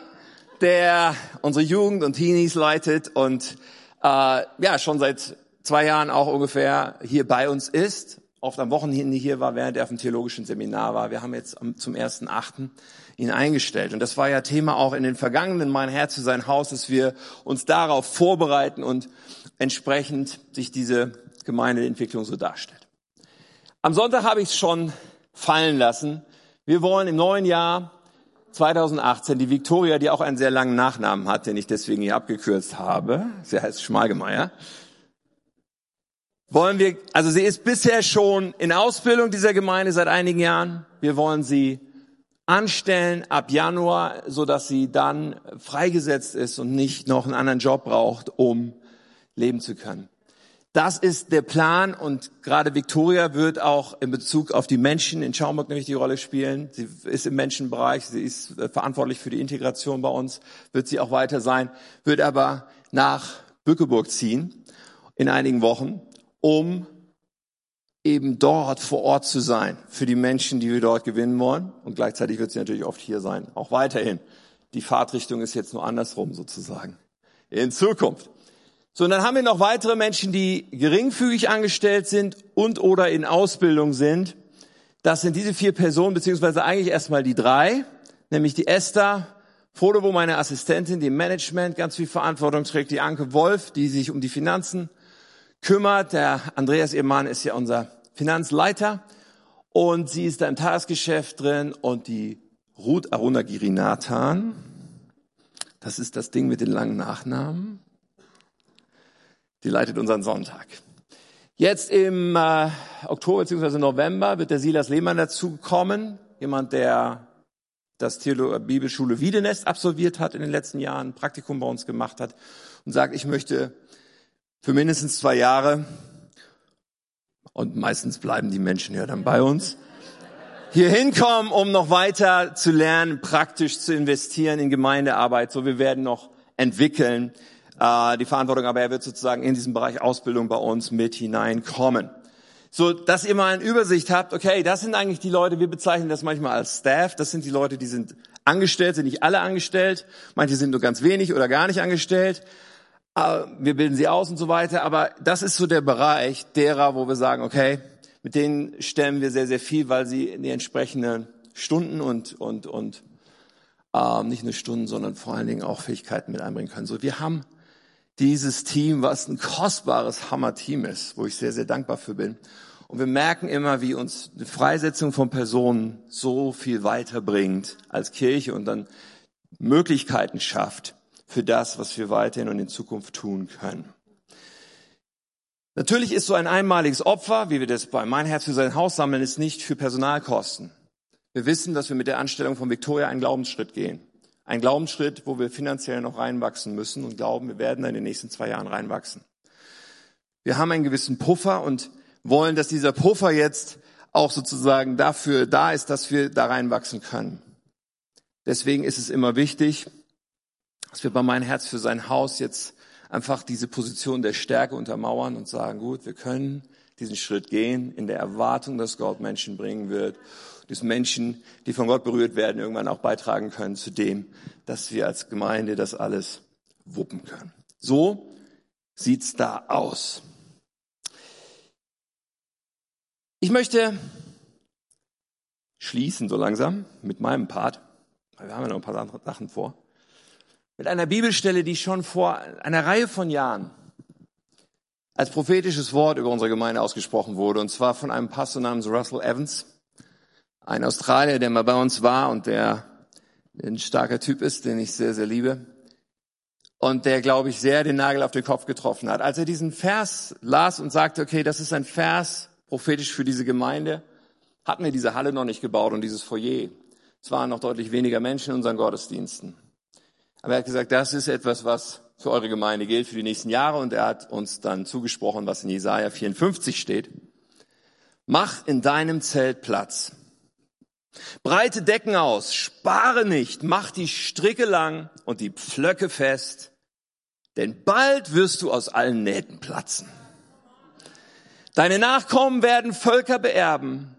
der unsere Jugend und Teenies leitet und äh, ja schon seit zwei Jahren auch ungefähr hier bei uns ist, oft am Wochenende hier war, während er auf dem theologischen Seminar war. Wir haben jetzt zum ersten Achten ihn eingestellt. Und das war ja Thema auch in den vergangenen Mein Herz für sein Haus, dass wir uns darauf vorbereiten und entsprechend sich diese Gemeindeentwicklung so darstellt. Am Sonntag habe ich es schon fallen lassen. Wir wollen im neuen Jahr 2018 die Victoria, die auch einen sehr langen Nachnamen hat, den ich deswegen hier abgekürzt habe. Sie heißt Schmalgemeier. Wollen wir, also sie ist bisher schon in Ausbildung dieser Gemeinde seit einigen Jahren. Wir wollen sie anstellen ab Januar, so dass sie dann freigesetzt ist und nicht noch einen anderen Job braucht, um leben zu können. Das ist der Plan und gerade Victoria wird auch in Bezug auf die Menschen in Schaumburg nämlich die Rolle spielen. Sie ist im Menschenbereich, sie ist verantwortlich für die Integration bei uns, wird sie auch weiter sein, wird aber nach Bückeburg ziehen in einigen Wochen, um eben dort vor Ort zu sein für die Menschen, die wir dort gewinnen wollen. Und gleichzeitig wird sie natürlich oft hier sein, auch weiterhin. Die Fahrtrichtung ist jetzt nur andersrum sozusagen. In Zukunft. So, und dann haben wir noch weitere Menschen, die geringfügig angestellt sind und oder in Ausbildung sind. Das sind diese vier Personen, beziehungsweise eigentlich erstmal die drei, nämlich die Esther Frodo, wo meine Assistentin, die im Management ganz viel Verantwortung trägt, die Anke Wolf, die sich um die Finanzen kümmert. Der Andreas, ihr Mann, ist ja unser Finanzleiter und sie ist da im Tagesgeschäft drin und die Ruth Aruna Girinathan, das ist das Ding mit den langen Nachnamen, die leitet unseren Sonntag. Jetzt im äh, Oktober bzw. November wird der Silas Lehmann dazukommen, jemand, der das Theolo Bibelschule Wiedenest absolviert hat in den letzten Jahren, Praktikum bei uns gemacht hat und sagt, ich möchte für mindestens zwei Jahre, und meistens bleiben die Menschen ja dann bei uns, hier hinkommen, um noch weiter zu lernen, praktisch zu investieren in Gemeindearbeit. So, wir werden noch entwickeln äh, die Verantwortung, aber er wird sozusagen in diesem Bereich Ausbildung bei uns mit hineinkommen. So, dass ihr mal eine Übersicht habt, okay, das sind eigentlich die Leute, wir bezeichnen das manchmal als Staff, das sind die Leute, die sind angestellt, sind nicht alle angestellt, manche sind nur ganz wenig oder gar nicht angestellt, wir bilden sie aus und so weiter, aber das ist so der Bereich derer, wo wir sagen, okay, mit denen stellen wir sehr, sehr viel, weil sie in die entsprechenden Stunden und, und, und äh, nicht nur Stunden, sondern vor allen Dingen auch Fähigkeiten mit einbringen können. So, wir haben dieses Team, was ein kostbares Hammer-Team ist, wo ich sehr, sehr dankbar für bin. Und wir merken immer, wie uns die Freisetzung von Personen so viel weiterbringt als Kirche und dann Möglichkeiten schafft, für das, was wir weiterhin und in Zukunft tun können. Natürlich ist so ein einmaliges Opfer, wie wir das bei Mein Herz für sein Haus sammeln, ist nicht für Personalkosten. Wir wissen, dass wir mit der Anstellung von Victoria einen Glaubensschritt gehen. Ein Glaubensschritt, wo wir finanziell noch reinwachsen müssen und glauben, wir werden in den nächsten zwei Jahren reinwachsen. Wir haben einen gewissen Puffer und wollen, dass dieser Puffer jetzt auch sozusagen dafür da ist, dass wir da reinwachsen können. Deswegen ist es immer wichtig, dass wir bei mein Herz für sein Haus jetzt einfach diese Position der Stärke untermauern und sagen, gut, wir können diesen Schritt gehen in der Erwartung, dass Gott Menschen bringen wird, dass Menschen, die von Gott berührt werden, irgendwann auch beitragen können zu dem, dass wir als Gemeinde das alles wuppen können. So sieht's da aus. Ich möchte schließen so langsam mit meinem Part, weil wir haben ja noch ein paar andere Sachen vor mit einer Bibelstelle, die schon vor einer Reihe von Jahren als prophetisches Wort über unsere Gemeinde ausgesprochen wurde, und zwar von einem Pastor namens Russell Evans, ein Australier, der mal bei uns war und der ein starker Typ ist, den ich sehr, sehr liebe und der, glaube ich, sehr den Nagel auf den Kopf getroffen hat. Als er diesen Vers las und sagte, okay, das ist ein Vers prophetisch für diese Gemeinde, hatten wir diese Halle noch nicht gebaut und dieses Foyer. Es waren noch deutlich weniger Menschen in unseren Gottesdiensten. Aber er hat gesagt, das ist etwas, was für eure Gemeinde gilt für die nächsten Jahre. Und er hat uns dann zugesprochen, was in Jesaja 54 steht. Mach in deinem Zelt Platz. Breite Decken aus, spare nicht, mach die Stricke lang und die Pflöcke fest, denn bald wirst du aus allen Nähten platzen. Deine Nachkommen werden Völker beerben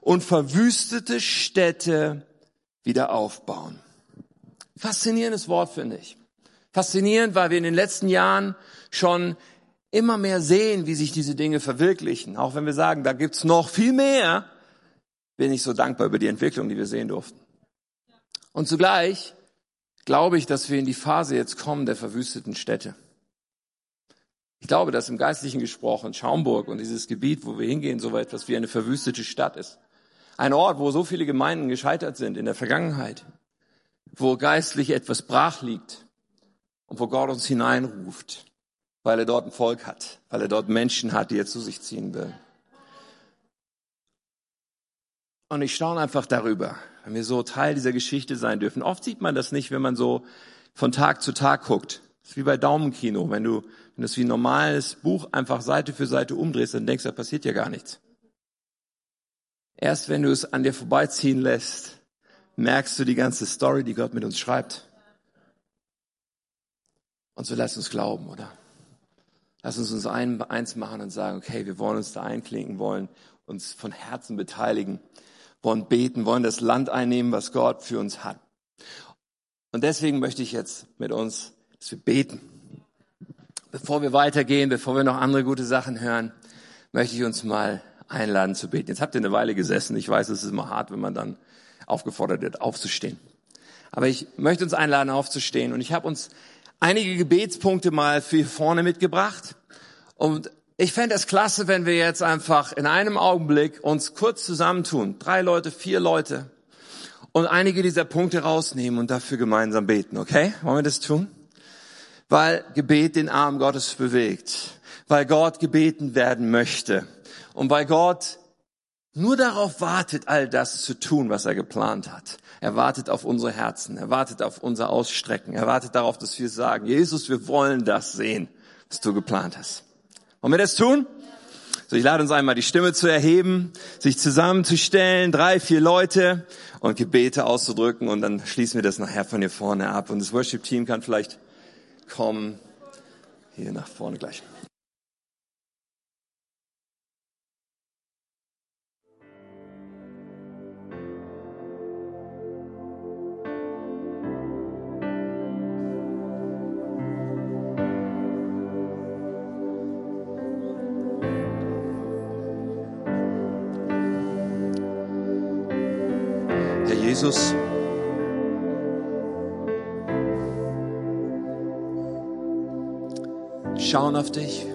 und verwüstete Städte wieder aufbauen. Faszinierendes Wort, finde ich. Faszinierend, weil wir in den letzten Jahren schon immer mehr sehen, wie sich diese Dinge verwirklichen. Auch wenn wir sagen, da gibt's noch viel mehr, bin ich so dankbar über die Entwicklung, die wir sehen durften. Und zugleich glaube ich, dass wir in die Phase jetzt kommen der verwüsteten Städte. Ich glaube, dass im Geistlichen gesprochen Schaumburg und dieses Gebiet, wo wir hingehen, so etwas wie eine verwüstete Stadt ist. Ein Ort, wo so viele Gemeinden gescheitert sind in der Vergangenheit, wo geistlich etwas brach liegt und wo Gott uns hineinruft, weil er dort ein Volk hat, weil er dort Menschen hat, die er zu sich ziehen will. Und ich staune einfach darüber, wenn wir so Teil dieser Geschichte sein dürfen. Oft sieht man das nicht, wenn man so von Tag zu Tag guckt. Das ist wie bei Daumenkino. Wenn du, wenn du das wie ein normales Buch einfach Seite für Seite umdrehst, dann denkst du, da passiert ja gar nichts. Erst wenn du es an dir vorbeiziehen lässt, merkst du die ganze Story, die Gott mit uns schreibt. Und so lass uns glauben, oder? Lass uns uns ein, eins machen und sagen, okay, wir wollen uns da einklinken, wollen uns von Herzen beteiligen wollen beten, wollen das Land einnehmen, was Gott für uns hat. Und deswegen möchte ich jetzt mit uns, dass wir beten. Bevor wir weitergehen, bevor wir noch andere gute Sachen hören, möchte ich uns mal einladen zu beten. Jetzt habt ihr eine Weile gesessen. Ich weiß, es ist immer hart, wenn man dann aufgefordert wird, aufzustehen. Aber ich möchte uns einladen, aufzustehen. Und ich habe uns einige Gebetspunkte mal für hier vorne mitgebracht. Und ich fände es klasse, wenn wir jetzt einfach in einem Augenblick uns kurz zusammentun. Drei Leute, vier Leute. Und einige dieser Punkte rausnehmen und dafür gemeinsam beten, okay? Wollen wir das tun? Weil Gebet den Arm Gottes bewegt. Weil Gott gebeten werden möchte. Und weil Gott nur darauf wartet, all das zu tun, was er geplant hat. Er wartet auf unsere Herzen. Er wartet auf unser Ausstrecken. Er wartet darauf, dass wir sagen, Jesus, wir wollen das sehen, was du geplant hast. Wollen wir das tun? So, ich lade uns einmal, die Stimme zu erheben, sich zusammenzustellen, drei, vier Leute und Gebete auszudrücken und dann schließen wir das nachher von hier vorne ab. Und das Worship-Team kann vielleicht kommen, hier nach vorne gleich. Jesus. Schauen auf dich.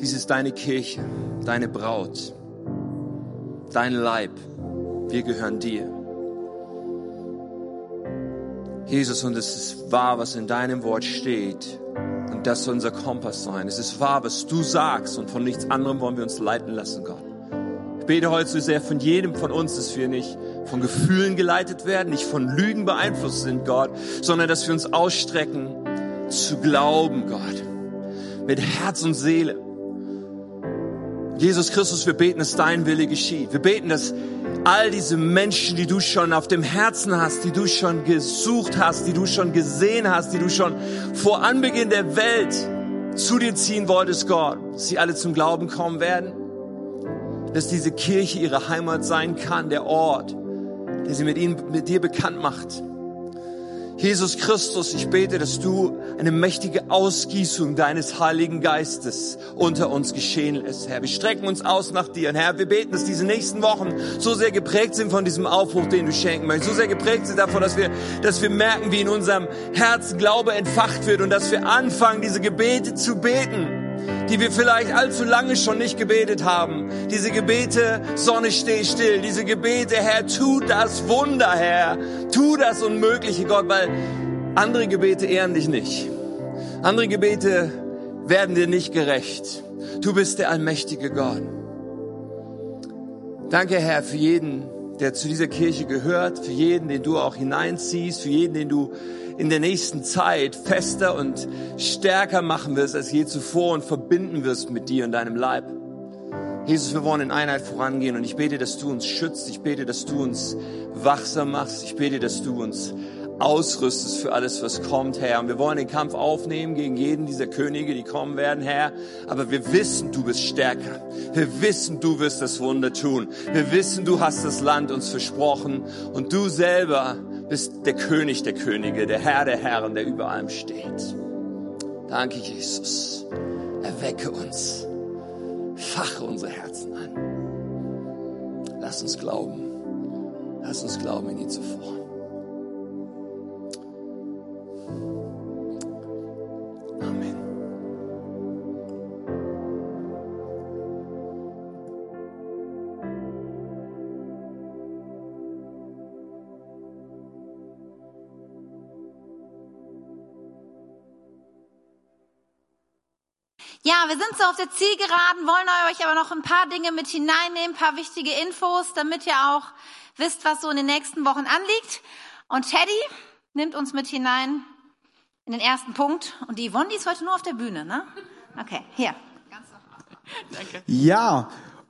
Dies ist deine Kirche, deine Braut, dein Leib. Wir gehören dir. Jesus, und es ist wahr, was in deinem Wort steht. Und das soll unser Kompass sein. Es ist wahr, was du sagst. Und von nichts anderem wollen wir uns leiten lassen, Gott bete heute so sehr von jedem von uns, dass wir nicht von Gefühlen geleitet werden, nicht von Lügen beeinflusst sind, Gott, sondern dass wir uns ausstrecken zu glauben, Gott, mit Herz und Seele. Jesus Christus, wir beten, dass dein Wille geschieht. Wir beten, dass all diese Menschen, die du schon auf dem Herzen hast, die du schon gesucht hast, die du schon gesehen hast, die du schon vor Anbeginn der Welt zu dir ziehen wolltest, Gott, sie alle zum Glauben kommen werden dass diese Kirche ihre Heimat sein kann, der Ort, der sie mit ihnen, mit dir bekannt macht. Jesus Christus, ich bete, dass du eine mächtige Ausgießung deines Heiligen Geistes unter uns geschehen lässt, Herr. Wir strecken uns aus nach dir. Und Herr, wir beten, dass diese nächsten Wochen so sehr geprägt sind von diesem Aufbruch, den du schenken möchtest. So sehr geprägt sind davon, dass wir, dass wir merken, wie in unserem Herzen Glaube entfacht wird und dass wir anfangen, diese Gebete zu beten die wir vielleicht allzu lange schon nicht gebetet haben. Diese Gebete, Sonne steh still. Diese Gebete, Herr, tu das Wunder, Herr. Tu das Unmögliche, Gott, weil andere Gebete ehren dich nicht. Andere Gebete werden dir nicht gerecht. Du bist der allmächtige Gott. Danke, Herr, für jeden, der zu dieser Kirche gehört, für jeden, den du auch hineinziehst, für jeden, den du in der nächsten Zeit fester und stärker machen wirst als je zuvor und verbinden wirst mit dir und deinem Leib. Jesus, wir wollen in Einheit vorangehen und ich bete, dass du uns schützt. Ich bete, dass du uns wachsam machst. Ich bete, dass du uns ausrüstest für alles, was kommt, Herr. Und wir wollen den Kampf aufnehmen gegen jeden dieser Könige, die kommen werden, Herr. Aber wir wissen, du bist stärker. Wir wissen, du wirst das Wunder tun. Wir wissen, du hast das Land uns versprochen. Und du selber bist der König der Könige, der Herr der Herren, der über allem steht. Danke, Jesus. Erwecke uns. Fache unsere Herzen an. Lass uns glauben. Lass uns glauben wie nie zuvor. Amen. Ja, wir sind so auf der Zielgeraden, wollen euch aber noch ein paar Dinge mit hineinnehmen, ein paar wichtige Infos, damit ihr auch wisst, was so in den nächsten Wochen anliegt. Und Teddy nimmt uns mit hinein in den ersten Punkt. Und die Yvonne, die ist heute nur auf der Bühne, ne? Okay, hier. Danke. Ja,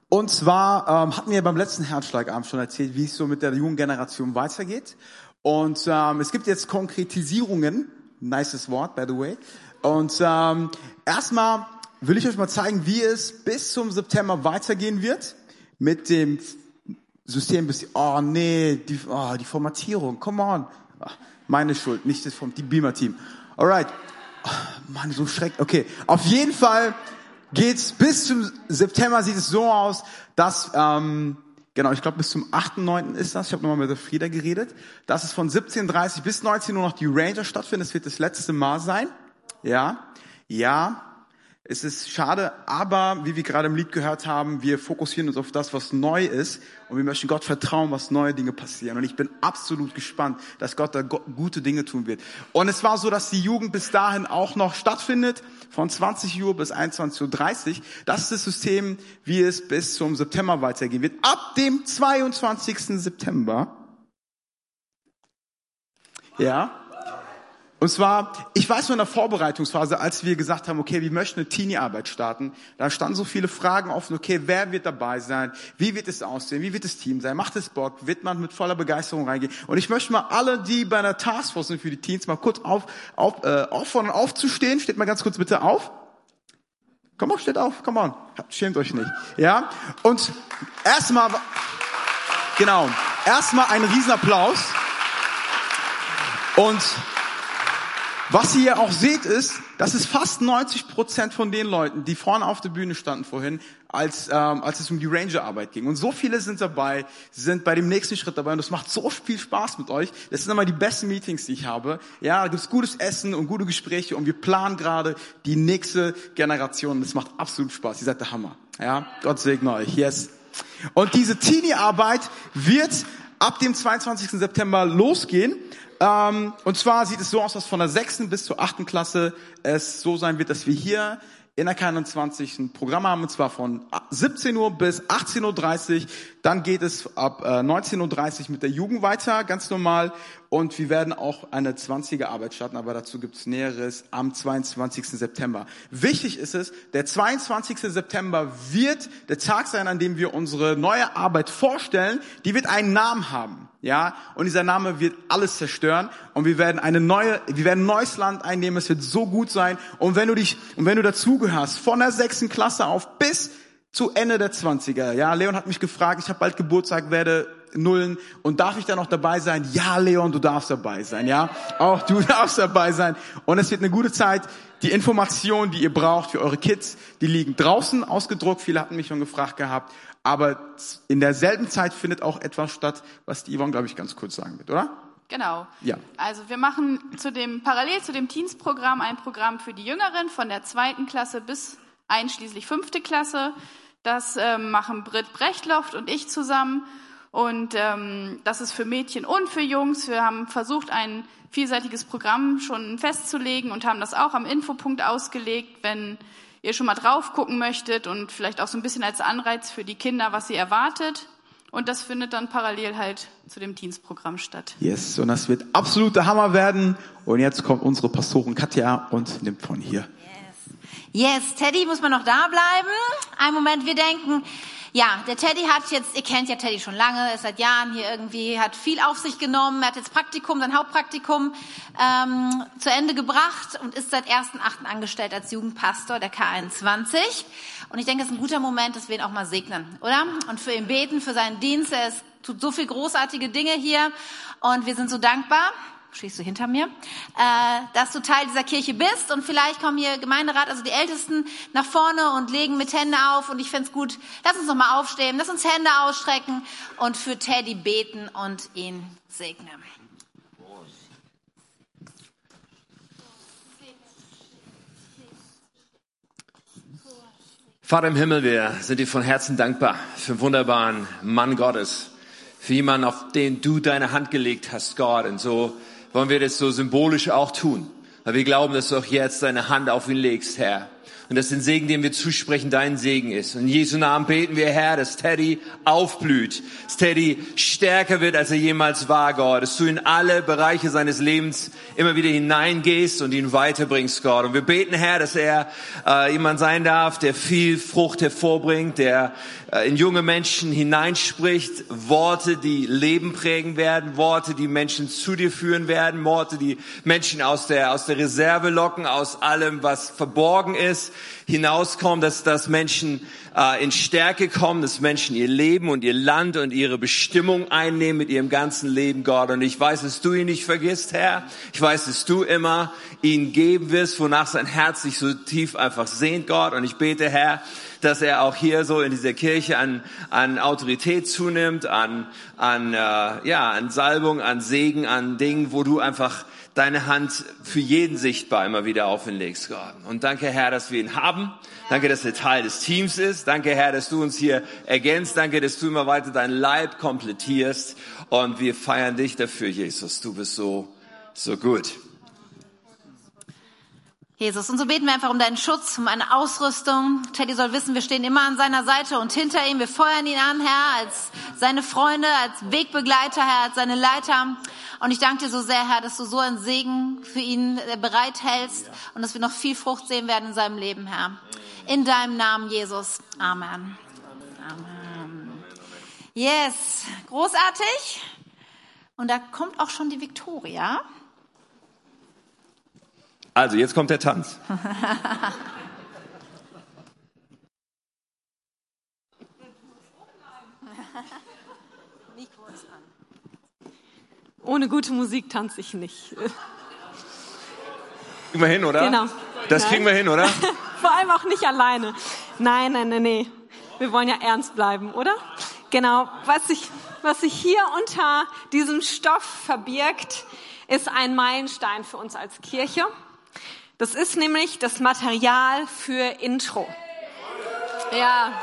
und zwar ähm, hatten wir beim letzten Herzschlagabend schon erzählt, wie es so mit der jungen Generation weitergeht. Und ähm, es gibt jetzt Konkretisierungen, nices Wort, by the way. Und ähm, erstmal will ich euch mal zeigen, wie es bis zum September weitergehen wird mit dem System. Bis oh nee, die, oh, die Formatierung, come on. Ach, meine Schuld, nicht das vom Beamer-Team. Alright. Oh, Mann, so schreck. Okay, auf jeden Fall geht's bis zum September sieht es so aus, dass ähm, genau, ich glaube bis zum 8.9. ist das. Ich habe nochmal mit der Frieda geredet, dass es von 17:30 bis 19 Uhr noch die Ranger stattfindet. Das wird das letzte Mal sein. Ja, ja, es ist schade, aber wie wir gerade im Lied gehört haben, wir fokussieren uns auf das, was neu ist und wir möchten Gott vertrauen, was neue Dinge passieren. Und ich bin absolut gespannt, dass Gott da gute Dinge tun wird. Und es war so, dass die Jugend bis dahin auch noch stattfindet, von 20 Uhr bis 21.30 Uhr. Das ist das System, wie es bis zum September weitergehen wird. Ab dem 22. September. Ja. Und zwar, ich weiß nur in der Vorbereitungsphase, als wir gesagt haben, okay, wir möchten eine Teenie-Arbeit starten, da standen so viele Fragen offen, okay, wer wird dabei sein? Wie wird es aussehen? Wie wird das Team sein? Macht es Bock? Wird man mit voller Begeisterung reingehen? Und ich möchte mal alle, die bei einer Taskforce sind für die Teens, mal kurz auf, auf, äh, auffordern, aufzustehen. Steht mal ganz kurz bitte auf. Komm auf, steht auf, come on. Schämt euch nicht. Ja? Und erstmal, genau, erstmal einen Riesenapplaus. Und was ihr hier auch seht ist, das ist fast 90 Prozent von den Leuten, die vorne auf der Bühne standen vorhin, als, ähm, als es um die Ranger-Arbeit ging. Und so viele sind dabei, sind bei dem nächsten Schritt dabei und das macht so viel Spaß mit euch. Das sind immer die besten Meetings, die ich habe. Ja, da gibt's gutes Essen und gute Gespräche und wir planen gerade die nächste Generation. Das macht absolut Spaß. Ihr seid der Hammer. Ja, Gott segne euch. Yes. Und diese Teenie-Arbeit wird ab dem 22. September losgehen. Ähm, und zwar sieht es so aus, dass von der sechsten bis zur achten Klasse es so sein wird, dass wir hier in der K21 ein Programm haben, und zwar von 17 Uhr bis 18.30 Uhr. Dann geht es ab äh, 19.30 Uhr mit der Jugend weiter, ganz normal. Und wir werden auch eine 20er Arbeit starten, aber dazu gibt's Näheres am 22. September. Wichtig ist es, der 22. September wird der Tag sein, an dem wir unsere neue Arbeit vorstellen. Die wird einen Namen haben. Ja, und dieser Name wird alles zerstören und wir werden eine neue, wir werden ein neues Land einnehmen. Es wird so gut sein. Und wenn du dich, und wenn du dazugehörst, von der sechsten Klasse auf bis zu Ende der 20er. Ja, Leon hat mich gefragt, ich habe bald Geburtstag, werde Nullen und darf ich da noch dabei sein? Ja, Leon, du darfst dabei sein, ja? Auch du darfst dabei sein und es wird eine gute Zeit. Die Informationen, die ihr braucht für eure Kids, die liegen draußen ausgedruckt. Viele hatten mich schon gefragt gehabt aber in derselben Zeit findet auch etwas statt, was die Yvonne, glaube ich, ganz kurz sagen wird, oder? Genau. Ja. Also wir machen zu dem, parallel zu dem Teensprogramm ein Programm für die Jüngeren von der zweiten Klasse bis einschließlich fünfte Klasse. Das ähm, machen Britt Brechtloft und ich zusammen. Und ähm, das ist für Mädchen und für Jungs. Wir haben versucht, ein vielseitiges Programm schon festzulegen und haben das auch am Infopunkt ausgelegt, wenn ihr schon mal drauf gucken möchtet und vielleicht auch so ein bisschen als Anreiz für die Kinder, was sie erwartet. Und das findet dann parallel halt zu dem Dienstprogramm statt. Yes, und das wird absolut der Hammer werden. Und jetzt kommt unsere Pastorin Katja und nimmt von hier. Yes. Yes, Teddy muss man noch da bleiben. Ein Moment, wir denken, ja, der Teddy hat jetzt, ihr kennt ja Teddy schon lange, ist seit Jahren hier irgendwie, hat viel auf sich genommen, er hat jetzt Praktikum, sein Hauptpraktikum ähm, zu Ende gebracht und ist seit 1.8. angestellt als Jugendpastor der K21. Und ich denke, es ist ein guter Moment, dass wir ihn auch mal segnen, oder? Und für ihn beten, für seinen Dienst. Er ist, tut so viel großartige Dinge hier und wir sind so dankbar stehst du hinter mir, äh, dass du Teil dieser Kirche bist und vielleicht kommen hier Gemeinderat, also die Ältesten, nach vorne und legen mit Hände auf und ich fände gut, lass uns nochmal aufstehen, lass uns Hände ausstrecken und für Teddy beten und ihn segnen. Vater im Himmel, wir sind dir von Herzen dankbar für einen wunderbaren Mann Gottes, für jemanden, auf den du deine Hand gelegt hast, Gott. Und so wollen wir das so symbolisch auch tun, weil wir glauben, dass du auch jetzt deine Hand auf ihn legst, Herr und dass den Segen, den wir zusprechen, dein Segen ist. Und in Jesu Namen beten wir, Herr, dass Teddy aufblüht, dass Teddy stärker wird, als er jemals war, Gott, dass du in alle Bereiche seines Lebens immer wieder hineingehst und ihn weiterbringst, Gott. Und wir beten, Herr, dass er äh, jemand sein darf, der viel Frucht hervorbringt, der äh, in junge Menschen hineinspricht, Worte, die Leben prägen werden, Worte, die Menschen zu dir führen werden, Worte, die Menschen aus der, aus der Reserve locken, aus allem, was verborgen ist, hinauskommen, dass, dass Menschen äh, in Stärke kommen, dass Menschen ihr Leben und ihr Land und ihre Bestimmung einnehmen mit ihrem ganzen Leben, Gott. Und ich weiß, dass du ihn nicht vergisst, Herr. Ich weiß, dass du immer ihn geben wirst, wonach sein Herz sich so tief einfach sehnt, Gott. Und ich bete, Herr, dass er auch hier so in dieser Kirche an, an Autorität zunimmt, an, an, äh, ja, an Salbung, an Segen, an Dingen, wo du einfach deine Hand für jeden sichtbar immer wieder auf ihn legst, Gott. Und danke, Herr, dass wir ihn haben. Danke, dass er Teil des Teams ist. Danke, Herr, dass du uns hier ergänzt. Danke, dass du immer weiter dein Leib komplettierst. Und wir feiern dich dafür, Jesus. Du bist so, so gut. Jesus. Und so beten wir einfach um deinen Schutz, um eine Ausrüstung. Teddy soll wissen, wir stehen immer an seiner Seite und hinter ihm. Wir feuern ihn an, Herr, als seine Freunde, als Wegbegleiter, Herr, als seine Leiter. Und ich danke dir so sehr, Herr, dass du so einen Segen für ihn äh, bereithältst und dass wir noch viel Frucht sehen werden in seinem Leben, Herr. In deinem Namen, Jesus. Amen. Amen. Yes, großartig. Und da kommt auch schon die Victoria. Also, jetzt kommt der Tanz. Ohne gute Musik tanze ich nicht. Kriegen wir hin, oder? Genau. Das Nein. kriegen wir hin, oder? Vor allem auch nicht alleine. Nein, nein, nein, nee. Wir wollen ja ernst bleiben, oder? Genau. Was sich, was sich hier unter diesem Stoff verbirgt, ist ein Meilenstein für uns als Kirche. Das ist nämlich das Material für Intro. Ja.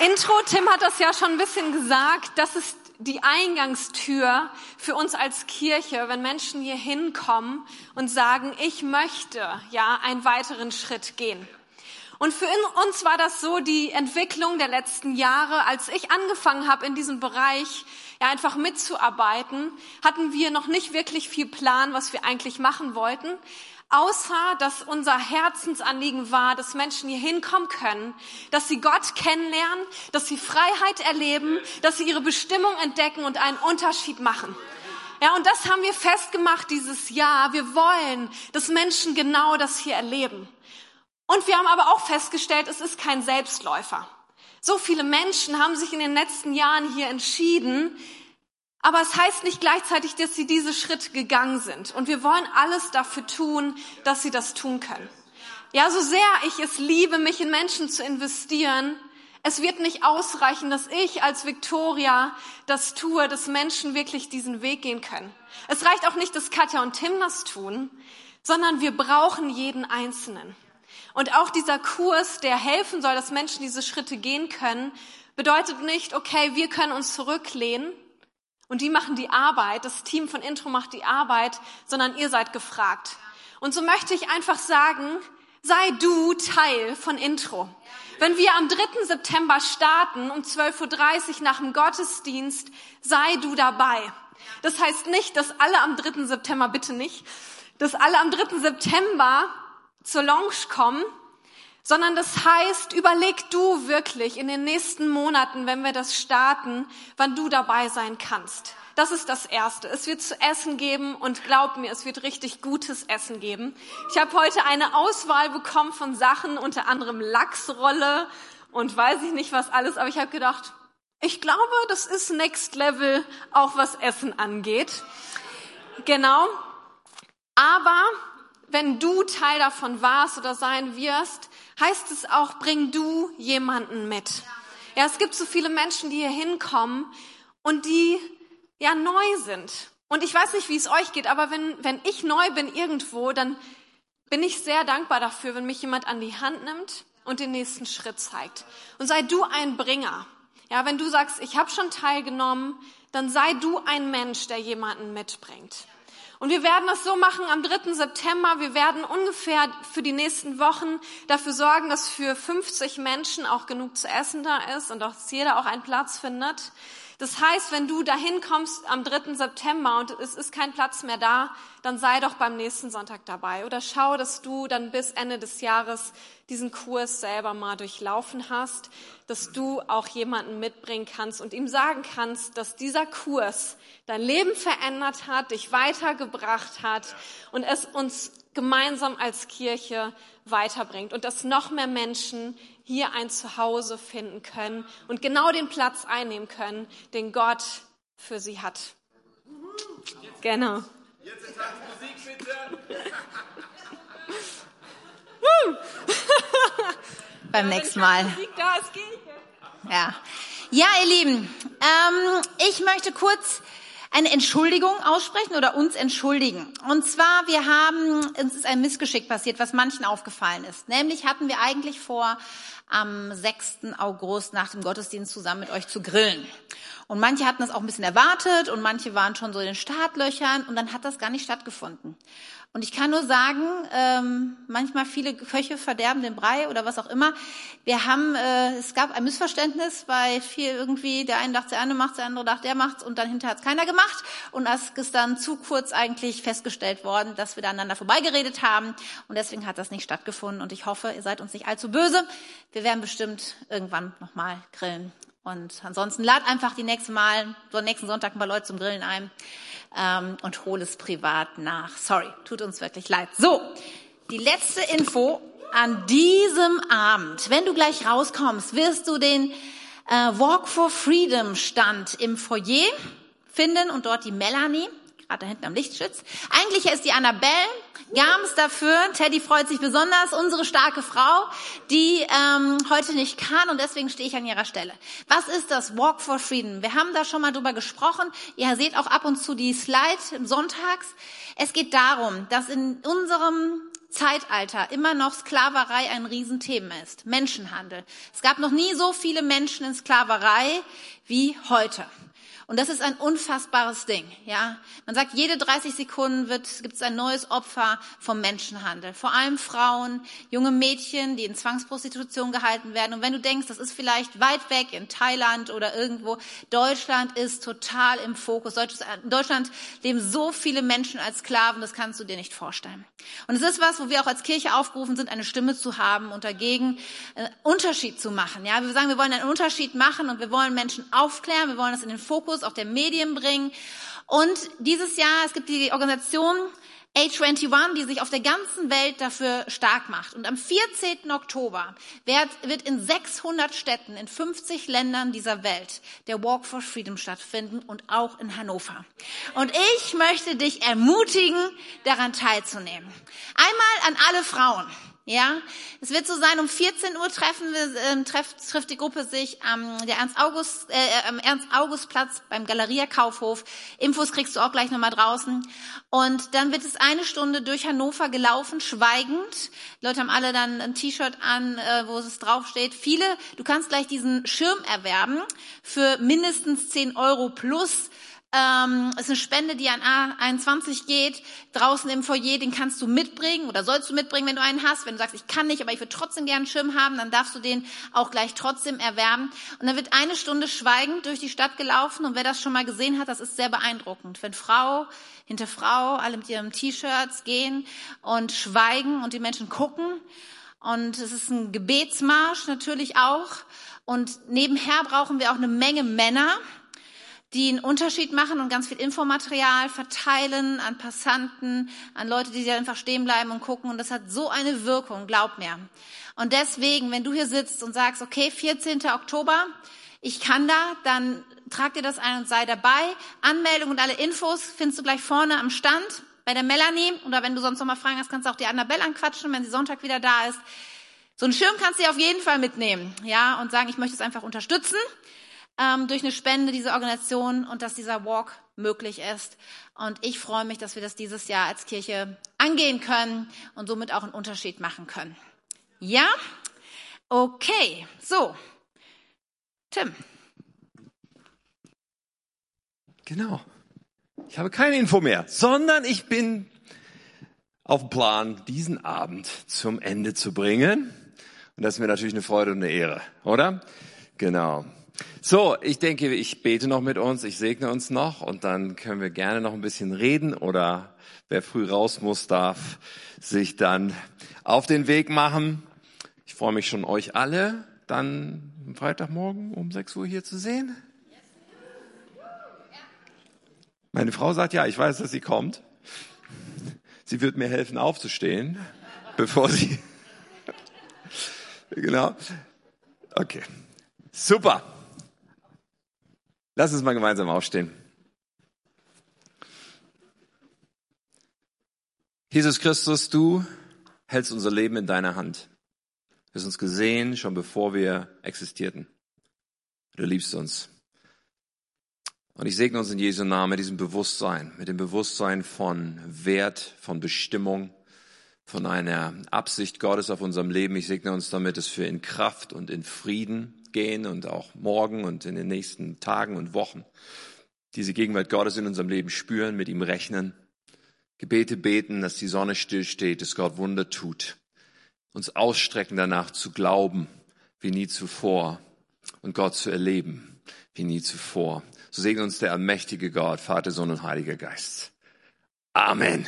Intro, Tim hat das ja schon ein bisschen gesagt, das ist die Eingangstür für uns als Kirche, wenn Menschen hier hinkommen und sagen, ich möchte ja einen weiteren Schritt gehen. Und für uns war das so die Entwicklung der letzten Jahre. Als ich angefangen habe, in diesem Bereich ja einfach mitzuarbeiten, hatten wir noch nicht wirklich viel Plan, was wir eigentlich machen wollten. Außer, dass unser Herzensanliegen war, dass Menschen hier hinkommen können, dass sie Gott kennenlernen, dass sie Freiheit erleben, dass sie ihre Bestimmung entdecken und einen Unterschied machen. Ja, und das haben wir festgemacht dieses Jahr. Wir wollen, dass Menschen genau das hier erleben. Und wir haben aber auch festgestellt, es ist kein Selbstläufer. So viele Menschen haben sich in den letzten Jahren hier entschieden, aber es heißt nicht gleichzeitig, dass sie diese Schritte gegangen sind. Und wir wollen alles dafür tun, dass sie das tun können. Ja, so sehr ich es liebe, mich in Menschen zu investieren, es wird nicht ausreichen, dass ich als Victoria das tue, dass Menschen wirklich diesen Weg gehen können. Es reicht auch nicht, dass Katja und Tim das tun, sondern wir brauchen jeden Einzelnen. Und auch dieser Kurs, der helfen soll, dass Menschen diese Schritte gehen können, bedeutet nicht, okay, wir können uns zurücklehnen und die machen die Arbeit, das Team von Intro macht die Arbeit, sondern ihr seid gefragt. Und so möchte ich einfach sagen, sei du Teil von Intro. Wenn wir am 3. September starten, um 12.30 Uhr nach dem Gottesdienst, sei du dabei. Das heißt nicht, dass alle am 3. September bitte nicht, dass alle am 3. September Lounge kommen, sondern das heißt, überleg du wirklich in den nächsten Monaten, wenn wir das starten, wann du dabei sein kannst. Das ist das Erste. Es wird zu essen geben und glaub mir, es wird richtig gutes Essen geben. Ich habe heute eine Auswahl bekommen von Sachen, unter anderem Lachsrolle und weiß ich nicht was alles, aber ich habe gedacht, ich glaube, das ist Next Level, auch was Essen angeht. Genau. Aber wenn du Teil davon warst oder sein wirst, heißt es auch, bring du jemanden mit. Ja, es gibt so viele Menschen, die hier hinkommen und die ja neu sind. Und ich weiß nicht, wie es euch geht, aber wenn, wenn ich neu bin irgendwo, dann bin ich sehr dankbar dafür, wenn mich jemand an die Hand nimmt und den nächsten Schritt zeigt. Und sei du ein Bringer. Ja, wenn du sagst, ich habe schon teilgenommen, dann sei du ein Mensch, der jemanden mitbringt. Und wir werden das so machen am 3. September. Wir werden ungefähr für die nächsten Wochen dafür sorgen, dass für 50 Menschen auch genug zu essen da ist und dass jeder auch einen Platz findet. Das heißt, wenn du dahin kommst am 3. September und es ist kein Platz mehr da, dann sei doch beim nächsten Sonntag dabei oder schau, dass du dann bis Ende des Jahres diesen Kurs selber mal durchlaufen hast, dass du auch jemanden mitbringen kannst und ihm sagen kannst, dass dieser Kurs dein Leben verändert hat, dich weitergebracht hat und es uns gemeinsam als Kirche weiterbringt und dass noch mehr Menschen hier ein Zuhause finden können und genau den Platz einnehmen können, den Gott für sie hat. Genau. Jetzt ist Musik bitte. Beim nächsten Mal. Ja. Ja, ihr Lieben, ähm, ich möchte kurz eine Entschuldigung aussprechen oder uns entschuldigen. Und zwar, wir haben, uns ist ein Missgeschick passiert, was manchen aufgefallen ist. Nämlich hatten wir eigentlich vor, am 6. August nach dem Gottesdienst zusammen mit euch zu grillen. Und manche hatten das auch ein bisschen erwartet und manche waren schon so in den Startlöchern und dann hat das gar nicht stattgefunden. Und ich kann nur sagen, ähm, manchmal viele Köche verderben den Brei oder was auch immer. Wir haben, äh, es gab ein Missverständnis, weil viel irgendwie, der eine dachte, der eine macht, der andere dachte, der macht's und dann hinterher hat's keiner gemacht. Und es ist dann zu kurz eigentlich festgestellt worden, dass wir da aneinander vorbeigeredet haben. Und deswegen hat das nicht stattgefunden. Und ich hoffe, ihr seid uns nicht allzu böse. Wir werden bestimmt irgendwann nochmal grillen. Und ansonsten lad einfach die nächste Mal, so nächsten Sonntag ein paar Leute zum Grillen ein ähm, und hol es privat nach. Sorry, tut uns wirklich leid. So, die letzte Info an diesem Abend. Wenn du gleich rauskommst, wirst du den äh, Walk for Freedom Stand im Foyer finden und dort die Melanie gerade da hinten am Lichtschütz. Eigentlich ist die Annabelle Gams dafür. Teddy freut sich besonders. Unsere starke Frau, die ähm, heute nicht kann und deswegen stehe ich an ihrer Stelle. Was ist das Walk for Freedom? Wir haben da schon mal drüber gesprochen. Ihr seht auch ab und zu die Slide sonntags. Es geht darum, dass in unserem Zeitalter immer noch Sklaverei ein Riesenthema ist. Menschenhandel. Es gab noch nie so viele Menschen in Sklaverei wie heute. Und das ist ein unfassbares Ding, ja. Man sagt, jede 30 Sekunden wird, gibt es ein neues Opfer vom Menschenhandel. Vor allem Frauen, junge Mädchen, die in Zwangsprostitution gehalten werden. Und wenn du denkst, das ist vielleicht weit weg in Thailand oder irgendwo, Deutschland ist total im Fokus. In Deutschland leben so viele Menschen als Sklaven, das kannst du dir nicht vorstellen. Und es ist was, wo wir auch als Kirche aufgerufen sind, eine Stimme zu haben und dagegen einen Unterschied zu machen. Ja, wir sagen, wir wollen einen Unterschied machen und wir wollen Menschen aufklären, wir wollen das in den Fokus Fokus auch der Medien bringen. Und dieses Jahr, es gibt die Organisation A21, die sich auf der ganzen Welt dafür stark macht. Und am 14. Oktober wird in 600 Städten in 50 Ländern dieser Welt der Walk for Freedom stattfinden und auch in Hannover. Und ich möchte dich ermutigen, daran teilzunehmen. Einmal an alle Frauen. Ja, es wird so sein, um 14 Uhr treffen wir, äh, trifft, trifft die Gruppe sich am, der Ernst August, äh, am Ernst August Platz beim Galeria Kaufhof. Infos kriegst du auch gleich nochmal draußen. Und dann wird es eine Stunde durch Hannover gelaufen, schweigend. Die Leute haben alle dann ein T-Shirt an, äh, wo es draufsteht. Viele, du kannst gleich diesen Schirm erwerben für mindestens 10 Euro plus ähm, ist eine Spende, die an A21 geht, draußen im Foyer, den kannst du mitbringen oder sollst du mitbringen, wenn du einen hast. Wenn du sagst, ich kann nicht, aber ich würde trotzdem gerne einen Schirm haben, dann darfst du den auch gleich trotzdem erwerben. Und dann wird eine Stunde schweigend durch die Stadt gelaufen und wer das schon mal gesehen hat, das ist sehr beeindruckend. Wenn Frau hinter Frau, alle mit ihren T-Shirts gehen und schweigen und die Menschen gucken. Und es ist ein Gebetsmarsch natürlich auch. Und nebenher brauchen wir auch eine Menge Männer, die einen Unterschied machen und ganz viel Infomaterial verteilen an Passanten, an Leute, die einfach stehen bleiben und gucken. Und das hat so eine Wirkung, glaub mir. Und deswegen, wenn du hier sitzt und sagst, okay, 14. Oktober, ich kann da, dann trag dir das ein und sei dabei. Anmeldung und alle Infos findest du gleich vorne am Stand bei der Melanie. Oder wenn du sonst noch mal Fragen hast, kannst du auch die Annabelle anquatschen, wenn sie Sonntag wieder da ist. So einen Schirm kannst du dir auf jeden Fall mitnehmen, ja, und sagen, ich möchte es einfach unterstützen ähm, durch eine Spende dieser Organisation und dass dieser Walk möglich ist. Und ich freue mich, dass wir das dieses Jahr als Kirche angehen können und somit auch einen Unterschied machen können. Ja? Okay. So. Tim. Genau. Ich habe keine Info mehr, sondern ich bin auf dem Plan, diesen Abend zum Ende zu bringen. Und das ist mir natürlich eine Freude und eine Ehre, oder? Genau. So, ich denke, ich bete noch mit uns, ich segne uns noch und dann können wir gerne noch ein bisschen reden oder wer früh raus muss, darf sich dann auf den Weg machen. Ich freue mich schon, euch alle dann am Freitagmorgen um 6 Uhr hier zu sehen. Meine Frau sagt ja, ich weiß, dass sie kommt. Sie wird mir helfen aufzustehen, bevor sie. genau. Okay. Super. Lass uns mal gemeinsam aufstehen. Jesus Christus, du hältst unser Leben in deiner Hand. Du hast uns gesehen, schon bevor wir existierten. Du liebst uns. Und ich segne uns in Jesu Namen mit diesem Bewusstsein, mit dem Bewusstsein von Wert, von Bestimmung, von einer Absicht Gottes auf unserem Leben. Ich segne uns damit, dass wir in Kraft und in Frieden gehen und auch morgen und in den nächsten Tagen und Wochen diese Gegenwart Gottes in unserem Leben spüren, mit ihm rechnen, Gebete beten, dass die Sonne stillsteht, dass Gott Wunder tut, uns ausstrecken danach zu glauben wie nie zuvor und Gott zu erleben wie nie zuvor. So segne uns der allmächtige Gott, Vater, Sohn und Heiliger Geist. Amen.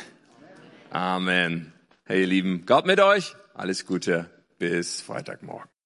Amen. Hey, ihr Lieben, Gott mit euch. Alles Gute. Bis Freitagmorgen.